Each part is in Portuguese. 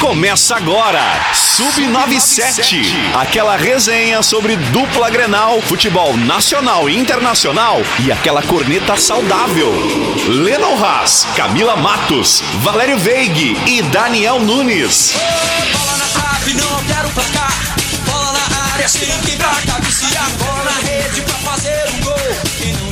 Começa agora, Sub97, aquela resenha sobre dupla Grenal, futebol nacional e internacional e aquela corneta saudável. Lennon Haas, Camila Matos, Valério Veig e Daniel Nunes.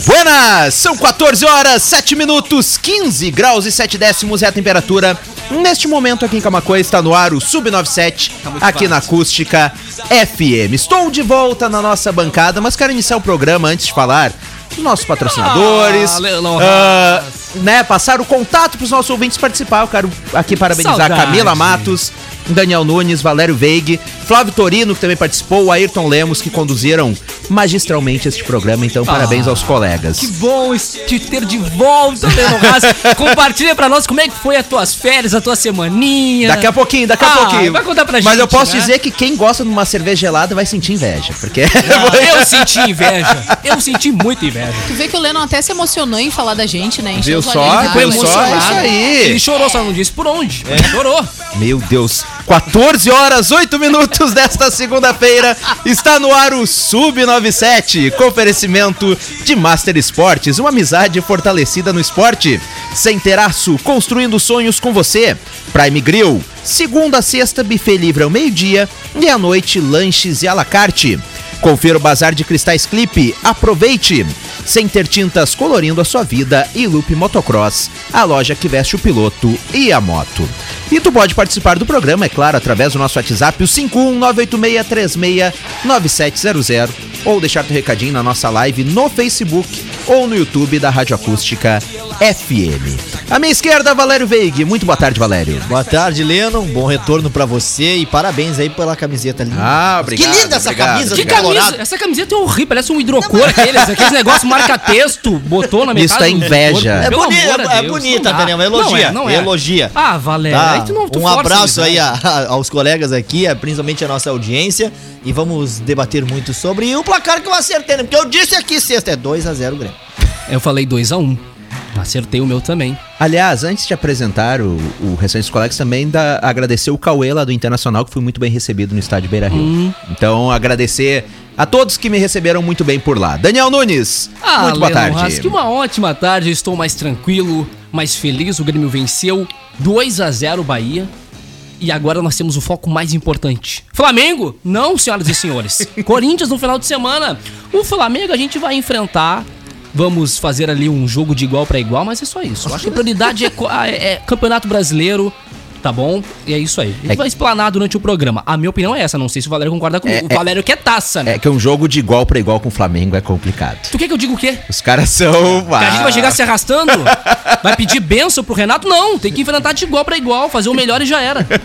Buenas! São 14 horas, 7 minutos, 15 graus e 7 décimos é a temperatura. Neste momento aqui em Camacoa está no ar o Sub97, aqui na Acústica FM. Estou de volta na nossa bancada, mas quero iniciar o programa antes de falar dos nossos patrocinadores. Ah, Leilão ah, né, passar o contato para os nossos ouvintes participar. Eu quero aqui parabenizar Saudade. Camila Matos, Daniel Nunes, Valério Veig, Flávio Torino, que também participou, Ayrton Lemos, que conduziram magistralmente este programa. Então, parabéns aos colegas. Que bom te ter de volta, Leandro Haas. Compartilha pra nós como é que foi as tuas férias, a tua semaninha. Daqui a pouquinho, daqui a Ah, pouquinho. vai contar pra Mas gente, eu posso né? dizer que quem gosta de uma cerveja gelada vai sentir inveja. Porque. Eu senti inveja. Eu senti muita inveja. Tu vê que o Lennon até se emocionou em falar da gente, né? Encheu Viu só? Foi só? emocionado. Isso aí. Ele chorou, só não disse por onde. Chorou. Meu Deus. 14 horas, 8 minutos desta segunda-feira. Está no ar o Sub97, com oferecimento de Master Esportes, uma amizade fortalecida no esporte. Sem teraço, construindo sonhos com você. Prime Grill, segunda a sexta, buffet livre ao meio-dia e à noite, lanches e à la carte. Confira o Bazar de Cristais Clipe, aproveite! Sem ter tintas colorindo a sua vida e Loop Motocross, a loja que veste o piloto e a moto. E tu pode participar do programa, é claro, através do nosso WhatsApp, o 51986369700, ou deixar teu recadinho na nossa live no Facebook ou no YouTube da Rádio Acústica FM. À minha esquerda, Valério Veig. Muito boa tarde, Valério. Boa tarde, Lennon. Bom retorno pra você e parabéns aí pela camiseta linda. Ah, obrigado. Que linda essa obrigado, camisa Que camisa? Colorado. Essa camiseta é horrível, parece um hidrocor aqueles, aqueles negócios marca-texto, botou na minha Isso casa. é um inveja. É, boni- é- de é Deus, bonita. Daniel, elogia, Não é, não é. elogia. Ah, Valério, Tá? aí tu não tu um abraço aí a- a- aos colegas aqui, a- principalmente a nossa audiência. E vamos debater muito sobre o placar que eu acertei, né? Porque eu disse aqui sexta, é 2x0 Grêmio. Eu falei 2x1. Acertei o meu também. Aliás, antes de apresentar o, o restante dos colegas, também dá, agradecer o Cauê lá do Internacional, que foi muito bem recebido no estádio Beira Rio. Hum. Então, agradecer a todos que me receberam muito bem por lá. Daniel Nunes, muito boa tarde. Haas, que uma ótima tarde, estou mais tranquilo, mais feliz. O Grêmio venceu 2 a 0 Bahia. E agora nós temos o foco mais importante. Flamengo? Não, senhoras e senhores. Corinthians no final de semana. O Flamengo a gente vai enfrentar. Vamos fazer ali um jogo de igual pra igual, mas é só isso. Eu acho que a prioridade é, é- é Campeonato Brasileiro, tá bom? E é isso aí. A gente É- vai explanar durante o programa. A minha opinião é essa, não sei se o Valério concorda comigo. É- o Valério quer taça, né? É que um jogo de igual pra igual com o Flamengo é complicado. Tu quer que eu diga o quê? Os caras são. Que a gente vai chegar se arrastando? Vai pedir benção pro Renato? Não, tem que enfrentar de igual pra igual, fazer o melhor e já era.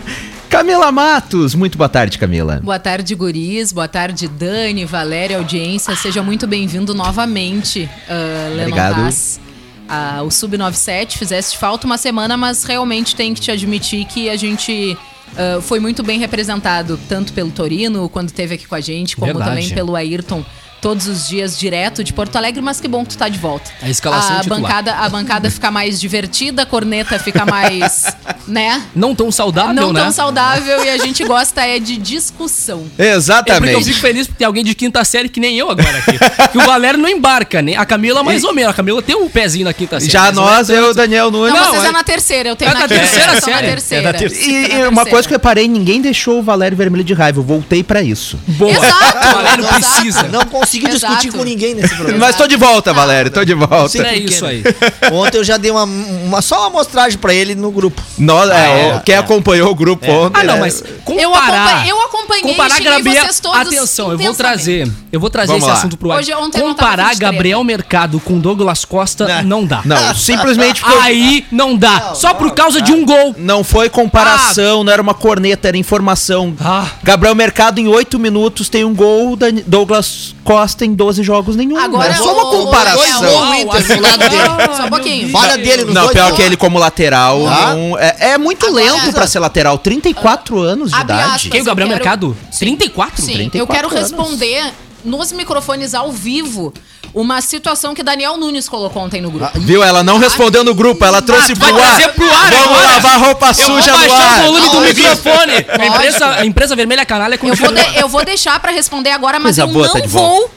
Camila Matos, muito boa tarde, Camila. Boa tarde, guris. Boa tarde, Dani, Valéria, audiência. Seja muito bem-vindo novamente, uh, Obrigado. Ah, o Sub97 fizeste falta uma semana, mas realmente tem que te admitir que a gente ah, foi muito bem representado, tanto pelo Torino, quando esteve aqui com a gente, como Verdade. também pelo Ayrton. Todos os dias direto de Porto Alegre, mas que bom que tu tá de volta. A escalação a titular. bancada, a bancada fica mais divertida, a corneta fica mais, né? Não tão saudável, Não né? tão saudável e a gente gosta é de discussão. É porque eu Exatamente. fico feliz porque tem alguém de quinta série que nem eu agora aqui. que o Valério não embarca, né? A Camila mais ou menos. A Camila tem um pezinho na quinta série. Já é nós, tanto. eu, Daniel Nunes. Não, Não, vocês é- é na terceira, eu tenho É na terceira eu sou na série. terceira. É da terceira. E, É e na uma coisa que eu terceira. reparei, ninguém deixou o Valério vermelho de raiva. Eu voltei pra isso. Boa. Exato, O Valério precisa. Não consegui discutir Exato. com ninguém nesse programa. Mas tô de volta, Valério, tô de volta. sei É isso aí. Ontem eu já dei uma, uma só uma amostragem pra ele no grupo. Nós, é, é, o- quem é. acompanhou o grupo ontem. Ah, não, né? mas comparar... Eu acompanhei- Comparar Gabriel... vocês todos Atenção, eu vou trazer... Eu vou trazer Vamos esse lá. assunto pro ar. Hoje, ontem não Comparar. Gabriel Mercado com Douglas Costa Não. não dá. Não, simplesmente porque. Aí não dá. Só por causa de um gol. Não foi comparação, não era uma corneta, era informação. Ah. Gabriel Mercado em 8 minutos tem um gol, Douglas Costa em 12 jogos nenhum. Agora, é só uma o- o- comparação. Inter lado dele. Só um pouquinho. Falha dele nos Não, pior que ele como lateral. Não- é, é muito lento pra ser lateral. 34 anos de idade. Quem, o Gabriel Mercado? 34? Sim, 34 eu quero responder nos microfones ao vivo uma situação que Daniel Nunes colocou ontem no grupo. Viu? Ela não respondeu no grupo, ela trouxe vai pro ar. pro ar Vamos agora. lavar roupa Eu vou suja no baixar ar. o volume do microfone. A empresa, a empresa Vermelha Canalha Eu vou, de- eu vou deixar pra responder agora, mas Coisa eu boa, tá não de volta. vou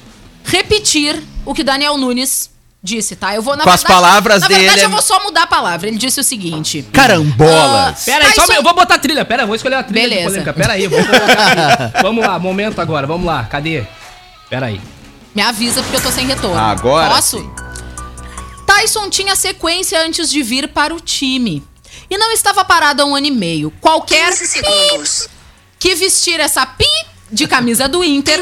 repetir o que Daniel Nunes disse, tá? Eu vou na Com as palavras na dele, verdade, é- eu vou só mudar a palavra. Ele disse o seguinte: Carambolas. Pera aí, só, Tyson- eu vou botar a trilha. Pera, eu vou escolher a trilha de Beleza. polêmica. Pera aí, eu vou colocar a trilha. Vamos lá, momento agora, vamos lá. Cadê? Pera aí. Me avisa porque eu tô sem retorno. Agora Posso? sim. Tyson tinha sequência antes de vir para o time. E não estava parado há um ano e meio. Qualquer pi que vestir essa pi de camisa do Inter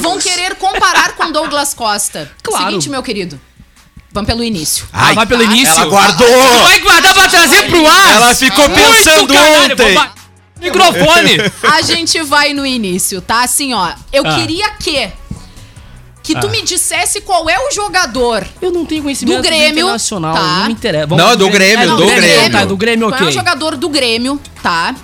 vão querer comparar com Douglas Costa. Claro. Seguinte, meu querido. Vamos pelo início. Ah, vai pelo início. Ela guardou. Tu vai guardar pra trazer pro ar. Ela ficou Muito pensando canalha, ontem. Microfone. A gente vai no início, tá? Assim, ó. Eu Ah. queria que. Que tu me dissesse qual é o jogador Eu não tenho conhecimento Do Grêmio, internacional, tá. não me interessa. Não, é do Grêmio, É do Grêmio. Tá, do Grêmio, Qual é o ok. jogador do Grêmio, tá?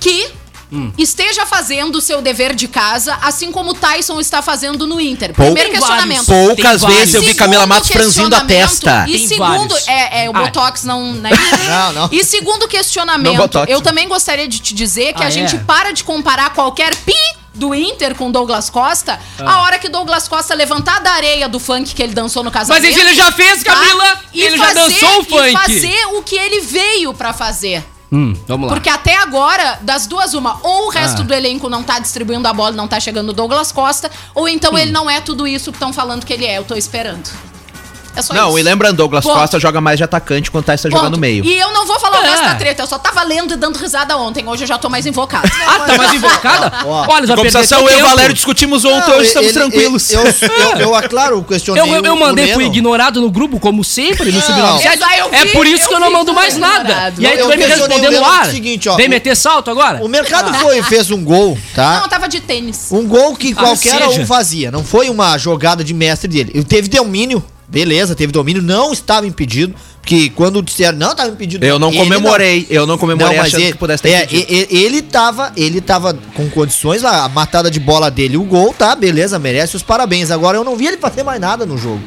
Que Hum. esteja fazendo o seu dever de casa, assim como o Tyson está fazendo no Inter. Pou- Primeiro Tem questionamento. vários. Poucas Tem vezes eu vi Camila Matos franzindo a testa. E Tem segundo, vários. é, é, o Ah. Botox não, né? Não, não. E segundo Não questionamento, eu também gostaria de te dizer que Ah, a gente é? para de comparar qualquer pi do Inter com Douglas Costa Ah. a hora que Douglas Costa levantar da areia do funk que ele dançou no casamento. Mas isso ele já fez, tá? Camila. E ele já fazer- dançou o E funk. fazer o que ele veio pra fazer. Hum, vamos lá. Porque até agora, das duas, uma, ou o resto Ah. do elenco não tá distribuindo a bola, não tá chegando o Douglas Costa, ou então Hum. ele não é tudo isso que estão falando que ele é. Eu tô esperando. É só Não, isso. e lembrando, Douglas Ponto. Costa joga mais de atacante quando Tyson joga Ponto. no meio. E eu não vou falar o É. resto da treta, eu só tava lendo e dando risada ontem. Hoje eu já tô mais invocado. Ah, tá mais invocada? Ó, Olha, já compensação, eu e o. Valério discutimos ontem, Não, hoje estamos ele- tranquilos. Eu, eu, eu aclaro, questionei Eu, eu, eu mandei, o fui Leno. ignorado no grupo, como sempre, no Não. Sub-97. Eu- eu É por isso que eu não mando mais nada. E aí tu vai me responder no ar. do seguinte, ó, Vem meter salto agora? O mercado foi, fez um gol, tá? Não, eu tava de tênis. Um gol que qualquer seja. um fazia. Não foi uma jogada de mestre dele. Ele teve domínio, beleza, teve domínio, não estava impedido. Porque quando disseram, não, estava impedido. Eu não comemorei, eu não comemorei Não, mas achando ele, que pudesse ter é, impedido. ele tava, ele tava com condições lá, a matada de bola dele, o gol, tá, beleza, merece os parabéns. Agora eu não vi ele fazer mais nada no jogo.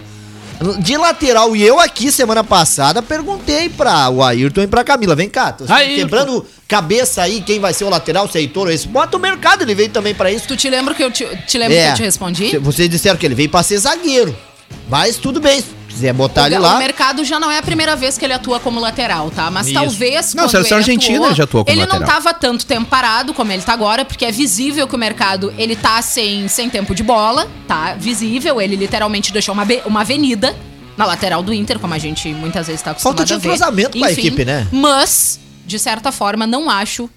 De lateral, e eu aqui semana passada perguntei pra o Ayrton e pra Camila, vem cá, tô Ayrton. quebrando cabeça aí, quem vai ser o lateral, se é Heitor ou esse, bota o mercado, ele veio também pra isso. Tu te lembra que eu te, te lembra que eu te respondi? Vocês disseram que ele veio pra ser zagueiro, mas tudo bem, se quiser botar ele o, lá... o mercado já não é a primeira vez que ele atua como lateral, tá? Mas Isso. talvez. Não, quando seleção ele argentina atuou, ele já atuou como Ele não lateral. tava tanto tempo parado como ele tá agora, porque é visível que o mercado ele tá sem, sem tempo de bola, tá? Visível, ele literalmente deixou uma, uma avenida na lateral do Inter, como a gente muitas vezes tá acostumado Falta de a entrosamento com a equipe, né? Mas, de certa forma, não acho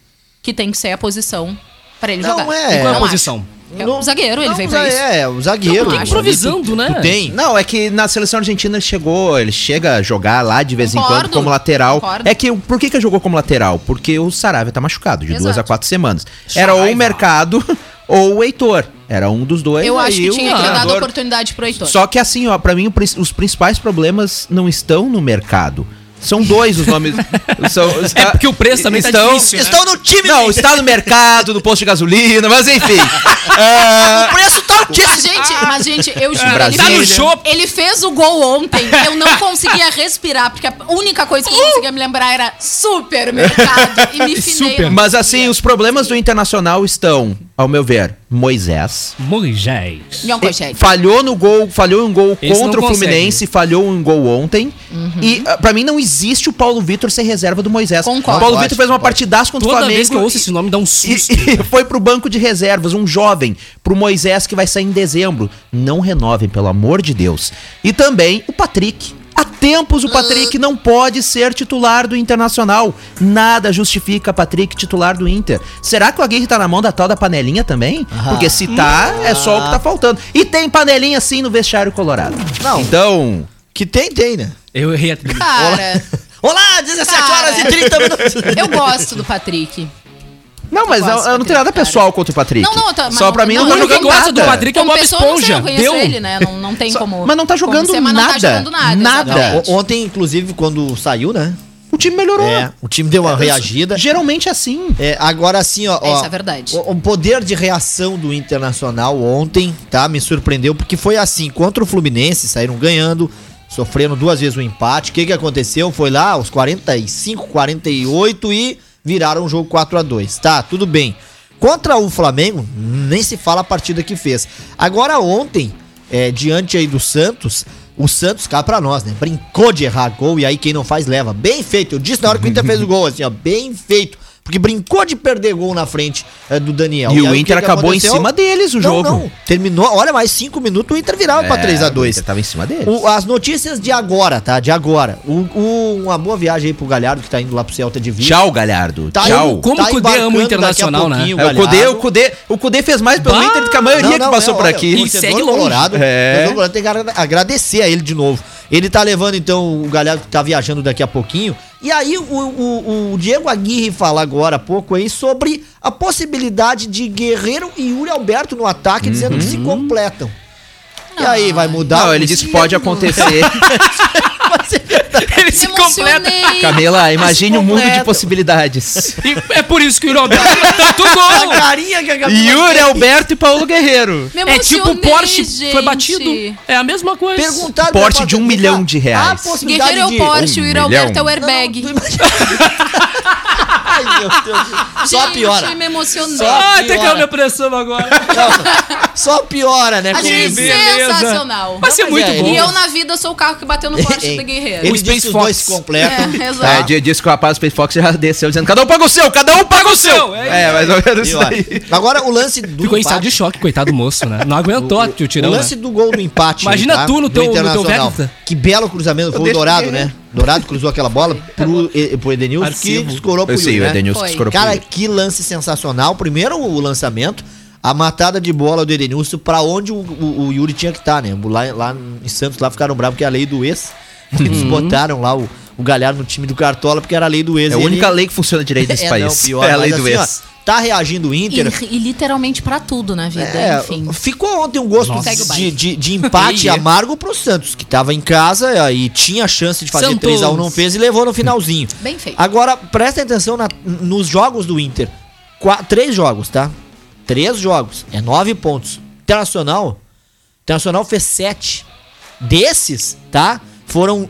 que tem que ser a posição pra ele Não jogar. é. Qual é a Não posição? acho. É o zagueiro, ele Não, veio pra isso. É, o zagueiro. Não, improvisando, tu- né? Tu tem. Não, é que na seleção argentina ele chegou, ele chega a jogar lá de vez em Concordo, quando como lateral. concordo. É que por que que jogou como lateral? Porque o Saravia tá machucado de duas Exato. a quatro semanas. Era ou o Saraiva. mercado ou o Heitor. Era um dos dois. Eu acho que tinha que ter dado oportunidade pro Heitor. Só que assim, ó, pra mim os principais problemas não estão no mercado. São dois os nomes. são, está- É porque o preço também tá estão, difícil, né? Estão no time. Não, está no mercado, no posto de gasolina, mas enfim. É, O preço tá Mas, gente, mas, gente, eu juro, ele, fez, Tá ele fez o gol ontem. Eu não conseguia respirar, porque a única coisa que eu conseguia me lembrar era supermercado. E me finei. Super. mas assim, os problemas do Internacional estão, ao meu ver, Moisés. Moisés. Não, E- consegue. Falhou no gol, falhou em gol Esse contra o. Fluminense, falhou em gol ontem. Uhum. E ah, pra mim não existe o Paulo Vitor ser reserva do Moisés. Concordo. O Paulo Vitor fez uma pode. partidaça contra o Toda Flamengo. vez que eu ouço e- esse nome, dá um e, susto. e foi pro banco de reservas, um jovem, pro Moisés que vai sair em dezembro. Não renovem, pelo amor de Deus. E também o Patrick. Há tempos o Patrick não pode ser titular do Internacional. Nada justifica Patrick titular do Inter. Será que o Aguirre tá na mão da tal da panelinha também? Porque se tá, é só o que tá faltando. E tem panelinha sim no vestiário colorado. Não. Então, Que tem, tem, né? Eu errei a. Cara, Olá, 17 Cara. horas e 30 minutos. eu gosto do Patrick. Não, mas eu, eu não tenho nada Patrick, cara. pessoal contra o Patrick. Não, não, tá- Só não- pra mim não, não, tá o único jogando que gosta do nada. Patrick é o Bob não Esponja. eu conheço Deu. ele, né? Não, não tem Só- como. mas não tá jogando ser, não tá nada. jogando nada. Nada. Ontem, inclusive, quando saiu, né? o time melhorou. É, o time deu uma reagida. Geralmente é assim. É, agora assim, ó. ó, Isso é verdade. O, o poder de reação do Internacional ontem, tá? Me surpreendeu, porque foi assim, contra o Fluminense, saíram ganhando, sofrendo duas vezes o empate. O que que aconteceu? Foi lá, aos 45, 48 e viraram o jogo 4 a 2 Tá, tudo bem. Contra o Flamengo, nem se fala a partida que fez. Agora ontem, é, diante aí do Santos, o Santos cá pra nós, né? Brincou de errar gol e aí quem não faz leva. Bem feito. Eu disse na hora que o Inter fez o gol, assim, ó, bem feito. Porque brincou de perder gol na frente é, do Daniel. E aí o Inter que acabou em cima deles o Não, jogo. Não, terminou, olha, mais cinco minutos o Inter virava pra É, 3 a O 2 Inter tava em cima deles. o- as notícias de agora, tá? De agora. O, o- uma boa viagem aí pro Galhardo, que tá indo lá pro Celta de Vigo. Tchau, Galhardo. Tá Tchau. indo- Como tá o Cudê ama o Internacional, né? pouquinho É, o Cudê, o Cudê, o Cudê fez mais pelo Bah! Inter do que a maioria que passou por olha, aqui. o E segue longe. Colorado, É. o Colorado tem que agra- agradecer a ele de novo. Ele tá levando, então, o Galhardo que tá viajando daqui a pouquinho. E aí, o, o- o Diego Aguirre fala agora há pouco aí sobre a possibilidade de Guerreiro e Yuri Alberto no ataque, dizendo que se completam. E aí, vai mudar? Não, ele disse que pode acontecer. Ele se completa. Camila, imagine um mundo de possibilidades. E é por isso que o Roberto tem tanto gol. A carinha que a Camila Yuri. Alberto e Paulo Guerreiro. Me É tipo o Porsche gente. foi batido. É a mesma coisa. Perguntaram pra- de um milhão de reais. Guerreiro é o Porsche, Um o Yuri Alberto é o airbag. Não, Ai, meu Deus. Só Gente, piora. me emocionei. Só Ah, até piora. caiu minha pressão agora. Só piora, né? Achei com- beleza. sensacional. Vai ser muito é, bom. E eu na vida sou o carro que bateu no Porsche Hein? do Guerreiro. Ele O Space que os dois Fox. se completam. É, É, exato. di- disse que o rapaz do Space Fox já desceu dizendo: cada um paga o seu, cada um paga o seu. É É, mais ou menos isso aí. Agora o lance do Ficou em estado de choque, coitado do moço, né? Não aguentou o o tirão, lance né? do gol do empate. Imagina aí, tu no teu- no teu. Que belo cruzamento. Foi o Dourado, que- né? Dourado cruzou aquela bola pro, pro Edenilson que Arquivo. escorou pro Eu sei, Yuri, o né? Edenilson Foi. escorou Cara, que lance sensacional. Primeiro o lançamento, a matada de bola do Edenilson pra onde o, o- o Yuri tinha que estar, né? Lá, lá em Santos lá ficaram bravos porque é a lei do ex. Eles botaram lá o, o Galhardo no time do Cartola porque era a lei do ex. É a única ele- lei que funciona direito nesse é, país. não, pior, é a lei do assim, ó, tá reagindo o Inter. E, e literalmente pra tudo na vida, É, enfim. ficou ontem um gosto de, de, de empate amargo pro Santos, que tava em casa e tinha chance de fazer Santos. 3x1, não fez e levou no finalzinho. Bem feito. Agora, presta atenção na- nos jogos do Inter. Qua- três jogos, tá? Três jogos. É nove pontos. Internacional. Internacional fez sete. Desses, tá? Foram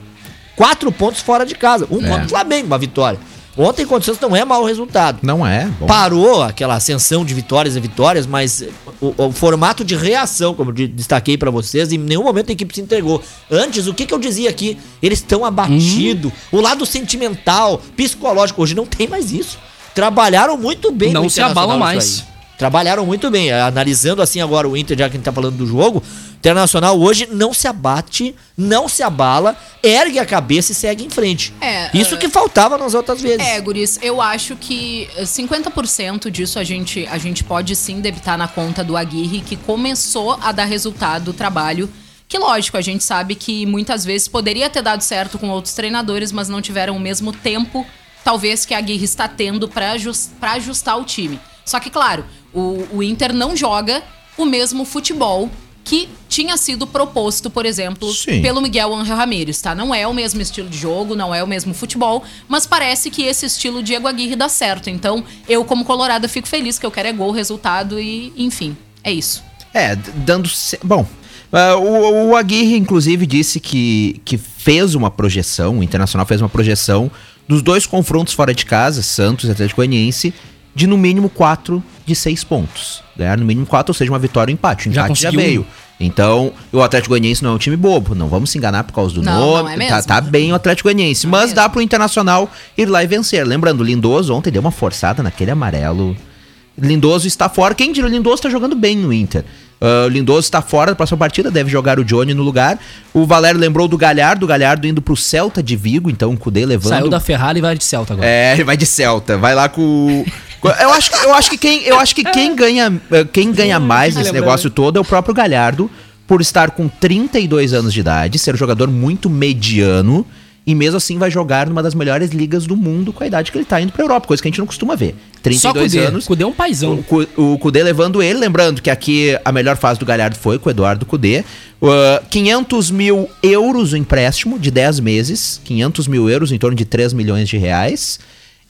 quatro pontos fora de casa. Um É. contra o Flamengo, uma vitória. Ontem contra o Santos não é mau resultado Não é. Bom. parou aquela ascensão de vitórias e vitórias, mas o, o formato de reação, como eu de- destaquei pra vocês, em nenhum momento a equipe se entregou. Antes, o que, que eu dizia aqui? Eles estão abatidos. O lado sentimental, psicológico, hoje não tem mais isso. Trabalharam muito bem Não no se abalam mais. Trabalharam muito bem. Analisando assim agora o Inter, já que a gente tá falando do jogo, Internacional hoje não se abate, não se abala, ergue a cabeça e segue em frente. É, Isso uh, que faltava nas outras vezes. É, Guris, eu acho que eh, 50% disso a gente, a gente pode sim debitar na conta do Aguirre, que começou a dar resultado do trabalho. Que lógico, a gente sabe que muitas vezes poderia ter dado certo com outros treinadores, mas não tiveram o mesmo tempo, talvez, que a Aguirre está tendo para ajustar o time. Só que, claro, o, o Inter não joga o mesmo futebol que tinha sido proposto, por exemplo, Sim. pelo Miguel Angel Ramírez, tá? Não é o mesmo estilo de jogo, não é o mesmo futebol, mas parece que esse estilo Diego Aguirre dá certo. Então, eu como colorada fico feliz que eu quero é gol, resultado e, enfim, é isso. É, dando. Bom, ah, o, o Aguirre, inclusive, disse que, que fez uma projeção, o Internacional fez uma projeção dos dois confrontos fora de casa, Santos e Atlético Goianiense, de no mínimo 4 de 6 pontos. Ganhar no mínimo 4, ou seja, uma vitória ou empate. O Já empate já, veio. Então, o Atlético Goianiense não é um time bobo, não vamos se enganar por causa do Não, nome. não é tá, mesmo. tá bem o Atlético Goianiense, Não é mas mesmo. dá pro Internacional ir lá e vencer. Lembrando, o Lindoso ontem deu uma forçada naquele amarelo. Lindoso está fora. Quem diria, o Lindoso está jogando bem no Inter. O Lindoso está fora da próxima partida, deve jogar o Johnny no lugar. O Valério lembrou do Galhardo, o Galhardo indo pro Celta de Vigo, então o Cudê levando. Saiu da Ferrari e vai de Celta agora. É, ele vai de Celta, vai lá com. Eu acho, que- eu acho que quem, eu acho que quem ganha, eh, quem ganha mais nesse negócio todo é o próprio Galhardo, por estar com 32 anos de idade, ser um jogador muito mediano e mesmo assim vai jogar numa das melhores ligas do mundo com a idade que ele tá indo pra Europa, coisa que a gente não costuma ver. 32 Cudê. anos. Cudê é um paizão. O, o Cudê levando ele, lembrando que aqui a melhor fase do Galhardo foi com o Eduardo Cudê. Uh, 500 mil euros o empréstimo de 10 meses, 500 mil euros, em torno de 3 milhões de reais.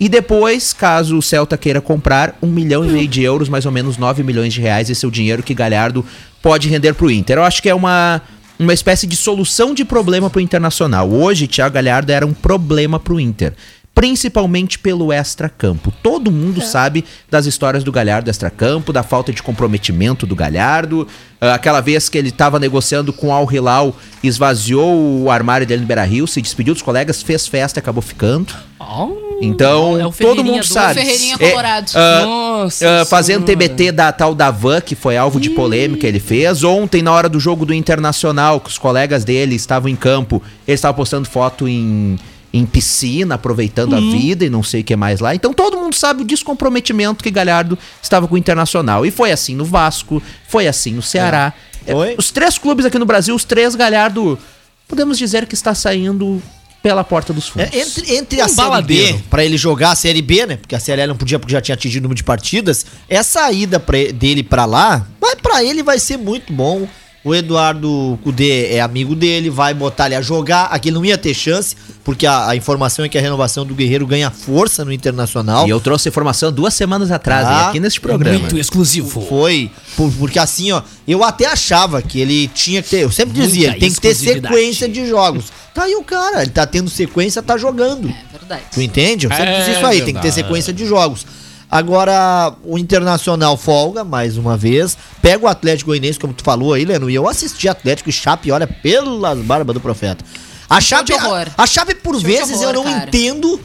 E depois, caso o Celta queira comprar, 1 milhão e meio de euros, mais ou menos 9 milhões de reais, esse é o dinheiro que Galhardo pode render pro Inter. Eu acho que é uma, uma espécie de solução de problema pro Internacional. Hoje, Thiago Galhardo era um problema pro Inter. Principalmente pelo extracampo. Todo mundo sabe das histórias do Galhardo extracampo, da falta de comprometimento do Galhardo. Ah, aquela vez que ele estava negociando com o Al Hilal, esvaziou o armário dele no Beira Rio, se despediu dos colegas, fez festa e acabou ficando. Oh, Então, é todo mundo do- sabe. Ferreirinha É, Nossa ah, fazendo Senhora. TBT da tal da Van, que foi alvo de polêmica, ele fez. Ontem, na hora do jogo do Internacional, que os colegas dele estavam em campo, ele estava postando foto em, em piscina, aproveitando a vida e não sei o que mais lá. Então todo mundo sabe o descomprometimento que Galhardo estava com o Internacional. E foi assim no Vasco, foi assim no Ceará. É. Os três clubes aqui no Brasil, os três Galhardo, podemos dizer que está saindo pela porta dos fundos. É, entre, entre a Um Série baladeiro. B, pra ele jogar a Série B, né? Porque a Série A não podia porque já tinha atingido o número de partidas. Essa ida pra, dele pra lá, vai para ele vai ser muito bom. O Eduardo Cudê é amigo dele, vai botar ele a jogar. Aqui ele não ia ter chance, porque a, a informação é que a renovação do Guerreiro ganha força no Internacional. E eu trouxe informação duas semanas atrás, Ah, hein, aqui nesse programa. Muito exclusivo. Foi, por- porque assim, ó, eu até achava que ele tinha que ter, eu sempre dizia, Muita ele tem que ter sequência de jogos. Tá aí o cara, ele tá tendo sequência, tá jogando. É verdade. Tu entende? Eu sempre É disse isso aí, tem que ter sequência de jogos. Agora, o Internacional folga, mais uma vez. Pega o Atlético Goianiense, como tu falou aí, Leno. E eu assisti Atlético e Chape, olha, pelas barbas do profeta. A Chape, a, a Chape por Show vezes, eu horror, não cara. entendo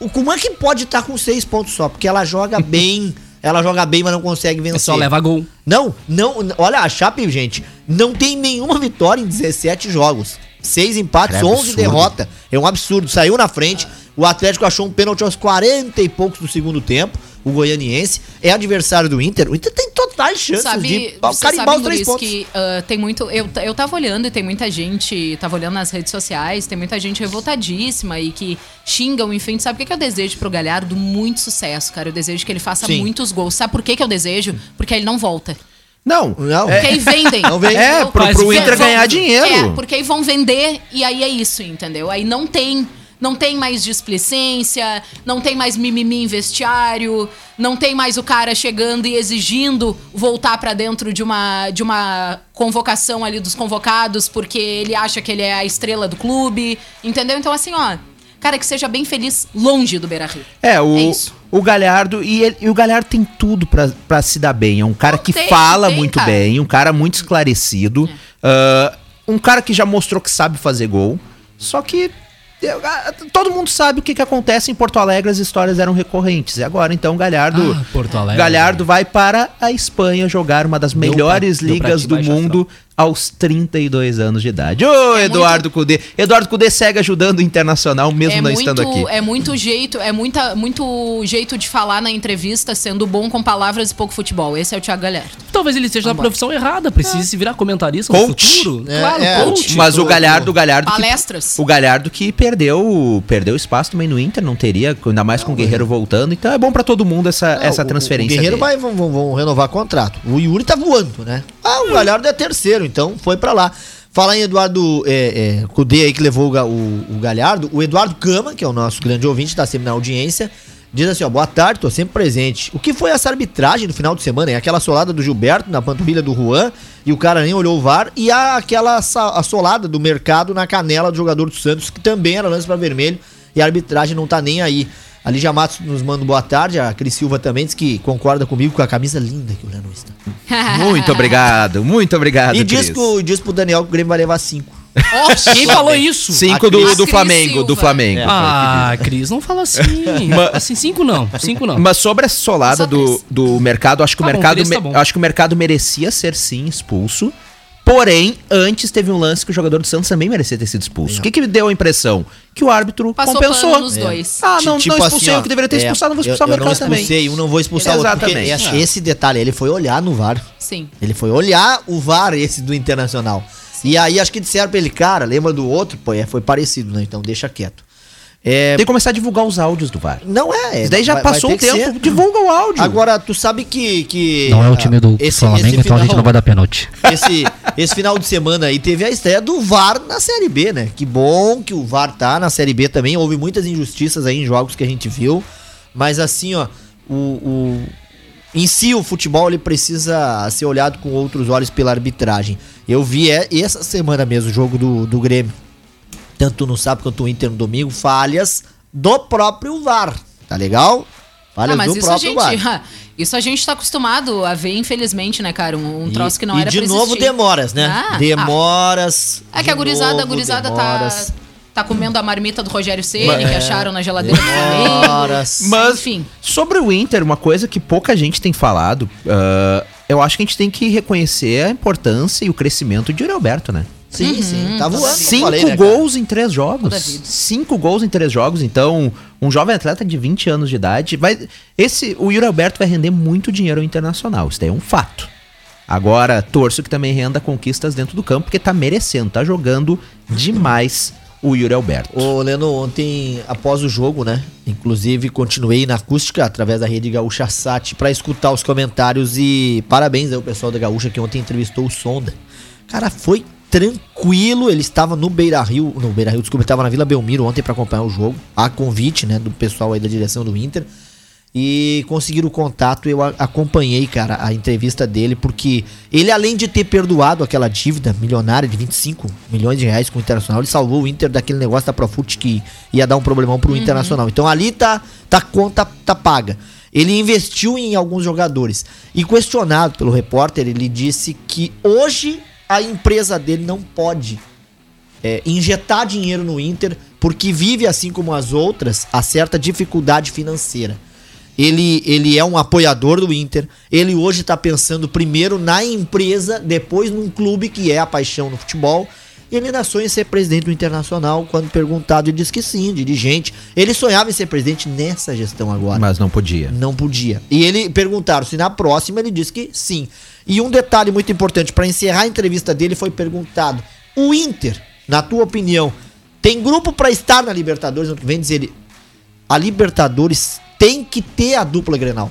o, como é que pode estar com seis pontos só. Porque ela joga bem, ela joga bem, mas não consegue vencer. É só leva gol. Não, não, olha, a Chape, gente, não tem nenhuma vitória em 17 jogos. Seis empates, É 11 absurdo. derrota. É um absurdo. Saiu na frente. O Atlético achou um pênalti aos 40 e poucos do segundo tempo. O goianiense é adversário do Inter. O Inter tem totais chances Sabe, de você carimbar sabe os três Luiz, pontos. que ah, tem muito. Eu, eu tava olhando e tem muita gente. Tava olhando nas redes sociais, tem muita gente revoltadíssima e que xingam, enfim. Sabe o que, que eu desejo pro Galhardo? Muito sucesso, cara. Eu desejo que ele faça Sim. muitos gols. Sabe por que, que eu desejo? Porque aí ele não volta. Não, Não. Porque aí vendem. Não vem. É, pro- pro Vão- Inter ganhar dinheiro. É, porque aí vão vender e aí é isso, entendeu? Aí não tem. Não tem mais displicência, não tem mais mimimi em vestiário, não tem mais o cara chegando e exigindo voltar pra dentro de uma, de uma convocação ali dos convocados porque ele acha que ele é a estrela do clube, entendeu? Então assim, ó, cara que seja bem feliz longe do Beira-Rio. É, o, É isso. o Galhardo, e, ele- e o Galhardo tem tudo pra, pra se dar bem. É um cara Não que tem, fala tem, muito cara. bem, um cara muito esclarecido, ah, um cara que já mostrou que sabe fazer gol. Só que todo mundo sabe o que, que acontece em Porto Alegre, as histórias eram recorrentes. E agora, então, Galhardo, Ah. Galhardo vai para a Espanha jogar uma das melhores pra- ligas do mundo aos 32 anos de idade. Ô, É Eduardo Cudê. Eduardo Cudê segue ajudando o Internacional, mesmo é não muito, estando aqui. É muito jeito, é muita, muito jeito de falar na entrevista, sendo bom com palavras e pouco futebol. Esse é o Thiago Galhardo. Talvez ele esteja na Vambora. profissão errada, precise se virar comentarista Coach. no futuro. É, claro, é. coach. Mas o Galhardo, o Galhardo que, Palestras. o Galhardo que perdeu, perdeu espaço também no Inter, não teria, ainda mais com o Guerreiro voltando. Então é bom pra todo mundo essa, Não, essa o- transferência. O Guerreiro dele. vai, vão, vão- vão renovar contrato. O Yuri tá voando, né? Ah, o Galhardo é terceiro, então foi pra lá. Falar em Eduardo é, é, Cudê aí que levou o, o- o Galhardo, o Eduardo Cama, que é o nosso grande ouvinte, tá sempre na audiência, diz assim, ó, boa tarde, tô sempre presente. O que foi essa arbitragem no final de semana? É aquela solada do Gilberto na panturrilha do Juan, e o cara nem olhou o VAR, e a, aquela sa- a solada do mercado na canela do jogador do Santos, que também era lance pra vermelho, e a arbitragem não tá nem aí. A Lígia Matos nos manda um boa tarde, a Cris Silva também diz que concorda comigo com a camisa linda que o Leandro está. Muito obrigado, muito obrigado. E diz, Cris. pro, diz pro Daniel que o Grêmio vai levar cinco. Oxe, Quem falou isso? Cinco do, Cris- do Cris Flamengo, do Silva. Flamengo. Ah, Cris, não fala assim. assim, cinco não. Cinco não. Mas sobre essa solada do, do mercado, acho que o Tá bom, mercado, três tá me- bom. acho que o mercado merecia ser sim expulso. Porém, antes teve um lance que o jogador do Santos também merecia ter sido expulso. O que, que deu a impressão? Que o árbitro Passou compensou. pano nos dois. Ah, não, Tipo não expulsei assim, ó, o que deveria ter é, expulsado, não vou eu- expulsar o eu mercado não também. expulsei um, não vou expulsar o outro. Porque Exatamente. esse, esse detalhe, ele foi olhar no VAR. Sim. Ele foi olhar o VAR, esse do Internacional. E aí acho que disseram pra ele, cara, lembra do outro? Pô, é, foi parecido, né? Então deixa quieto. É, Tem que começar a divulgar os áudios do VAR. não é. Isso daí já vai- vai passou ter um que tempo. ser. Divulga o áudio. Agora, tu sabe que. que Não é o ah, time do esse- Flamengo, esse então a gente final- não vai dar pênalti. esse, esse final de semana aí teve a estreia do VAR na Série B, né? Que bom que o VAR tá na Série B também. Houve muitas injustiças aí em jogos que a gente viu. Mas assim, ó, o, o- em si o futebol ele precisa ser olhado com outros olhos pela arbitragem. Eu vi é, essa semana mesmo o jogo do, do Grêmio. Tanto no sábado quanto no Inter no domingo, falhas do próprio VAR. Tá legal? Falhas Ah, mas do isso a próprio gente. VAR. Isso a gente tá acostumado a ver, infelizmente, né, cara? Um, um troço que não e era de novo existir. demoras, né? Ah, demoras. É que a gurizada, a gurizada tá, demoras, tá comendo a marmita do Rogério Ceni, que acharam na geladeira do Flamengo. Demoras. Mas, Enfim. sobre o Inter, uma coisa que pouca gente tem falado, ah, eu acho que a gente tem que reconhecer a importância e o crescimento de Yuri Alberto, né? Sim, sim. Tá voando. como Cinco falei, né, cara? gols em três jogos. Cinco gols em três jogos. Então, um jovem atleta de 20 anos de idade. Vai, esse, o Yuri Alberto vai render muito dinheiro ao internacional. Isso daí é um fato. Agora, torço que também renda conquistas dentro do campo, porque tá merecendo, tá jogando demais o Yuri Alberto. Ô, Leno, ontem, após o jogo, né? Inclusive, continuei na acústica através da rede Gaúcha Sat pra escutar os comentários e parabéns ao pessoal da Gaúcha que ontem entrevistou o Sonda. Cara, foi tranquilo, ele estava no Beira Rio, no Beira Rio, desculpa, ele estava na Vila Belmiro ontem pra acompanhar o jogo, a convite, né, do pessoal aí da direção do Inter. E conseguiram o contato, eu acompanhei, cara, a entrevista dele, porque ele, além de ter perdoado aquela dívida milionária de 25 milhões de reais com o Internacional, ele salvou o Inter daquele negócio da Profut que ia dar um problemão pro Internacional. Então ali tá, tá conta, tá paga. Ele investiu em alguns jogadores. E questionado pelo repórter, ele disse que hoje a empresa dele não pode é, injetar dinheiro no Inter porque vive, assim como as outras, a certa dificuldade financeira. Ele, ele é um apoiador do Inter. Ele hoje está pensando primeiro na empresa, depois num clube que é a paixão no futebol. E ele ainda sonha em ser presidente do Internacional. Quando perguntado, ele disse que sim, dirigente. Ele sonhava em ser presidente nessa gestão agora. Mas não podia. Não podia. E ele perguntaram se na próxima ele disse que sim. E um detalhe muito importante para encerrar a entrevista dele foi perguntado: o Inter, na tua opinião, tem grupo para estar na Libertadores? Vem dizer ele: a Libertadores tem que ter a dupla Grenal.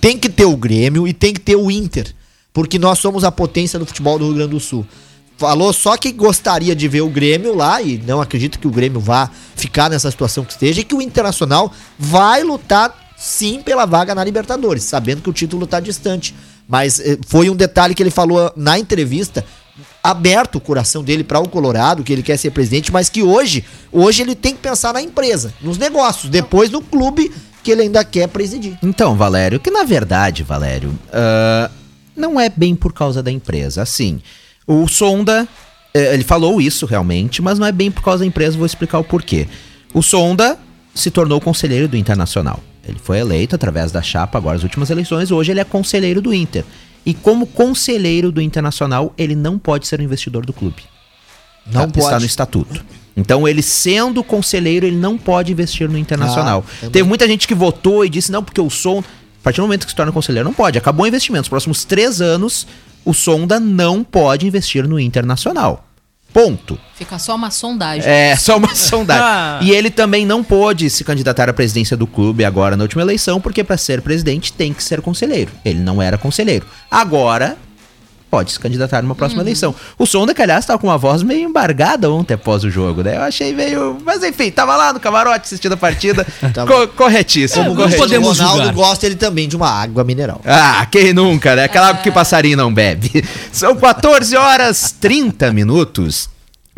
Tem que ter o Grêmio e tem que ter o Inter, porque nós somos a potência do futebol do Rio Grande do Sul. Falou só que gostaria de ver o Grêmio lá e não acredito que o Grêmio vá ficar nessa situação que esteja e que o Internacional vai lutar sim pela vaga na Libertadores, sabendo que o título está distante. Mas eh, foi um detalhe que ele falou na entrevista, aberto o coração dele para o Colorado, que ele quer ser presidente, mas que hoje, hoje ele tem que pensar na empresa, nos negócios, depois no clube que ele ainda quer presidir. Então, Valério, que na verdade, Valério, ah, não é bem por causa da empresa. Assim, o Sonda, eh, ele falou isso realmente, mas não é bem por causa da empresa, vou explicar o porquê. O Sonda se tornou conselheiro do Internacional. Ele foi eleito através da chapa agora as últimas eleições, hoje ele é conselheiro do Inter. E como conselheiro do Internacional, ele não pode ser um investidor do clube. Não Tá- Está pode. no estatuto. Então, ele sendo conselheiro, ele não pode investir no Internacional. Ah, também. Teve muita gente que votou e disse, não, porque o som. A partir do momento que se torna conselheiro, não pode. Acabou o investimento. Nos próximos três anos, o Sonda não pode investir no Internacional. Ponto. Fica só uma sondagem. É, só uma sondagem. Ah. E ele também não pôde se candidatar à presidência do clube agora na última eleição, porque para ser presidente tem que ser conselheiro. Ele não era conselheiro. Agora pode se candidatar numa próxima eleição. O Sonda, que aliás, tava com uma voz meio embargada ontem após o jogo, né? Eu achei meio. Mas enfim, tava lá no camarote assistindo a partida. Tava. Co- corretíssimo. É, corretíssimo. podemos o Ronaldo julgar. gosta ele também de uma água mineral. Ah, quem nunca, né? Aquela água que passarinho não bebe. São 14 horas 30 minutos.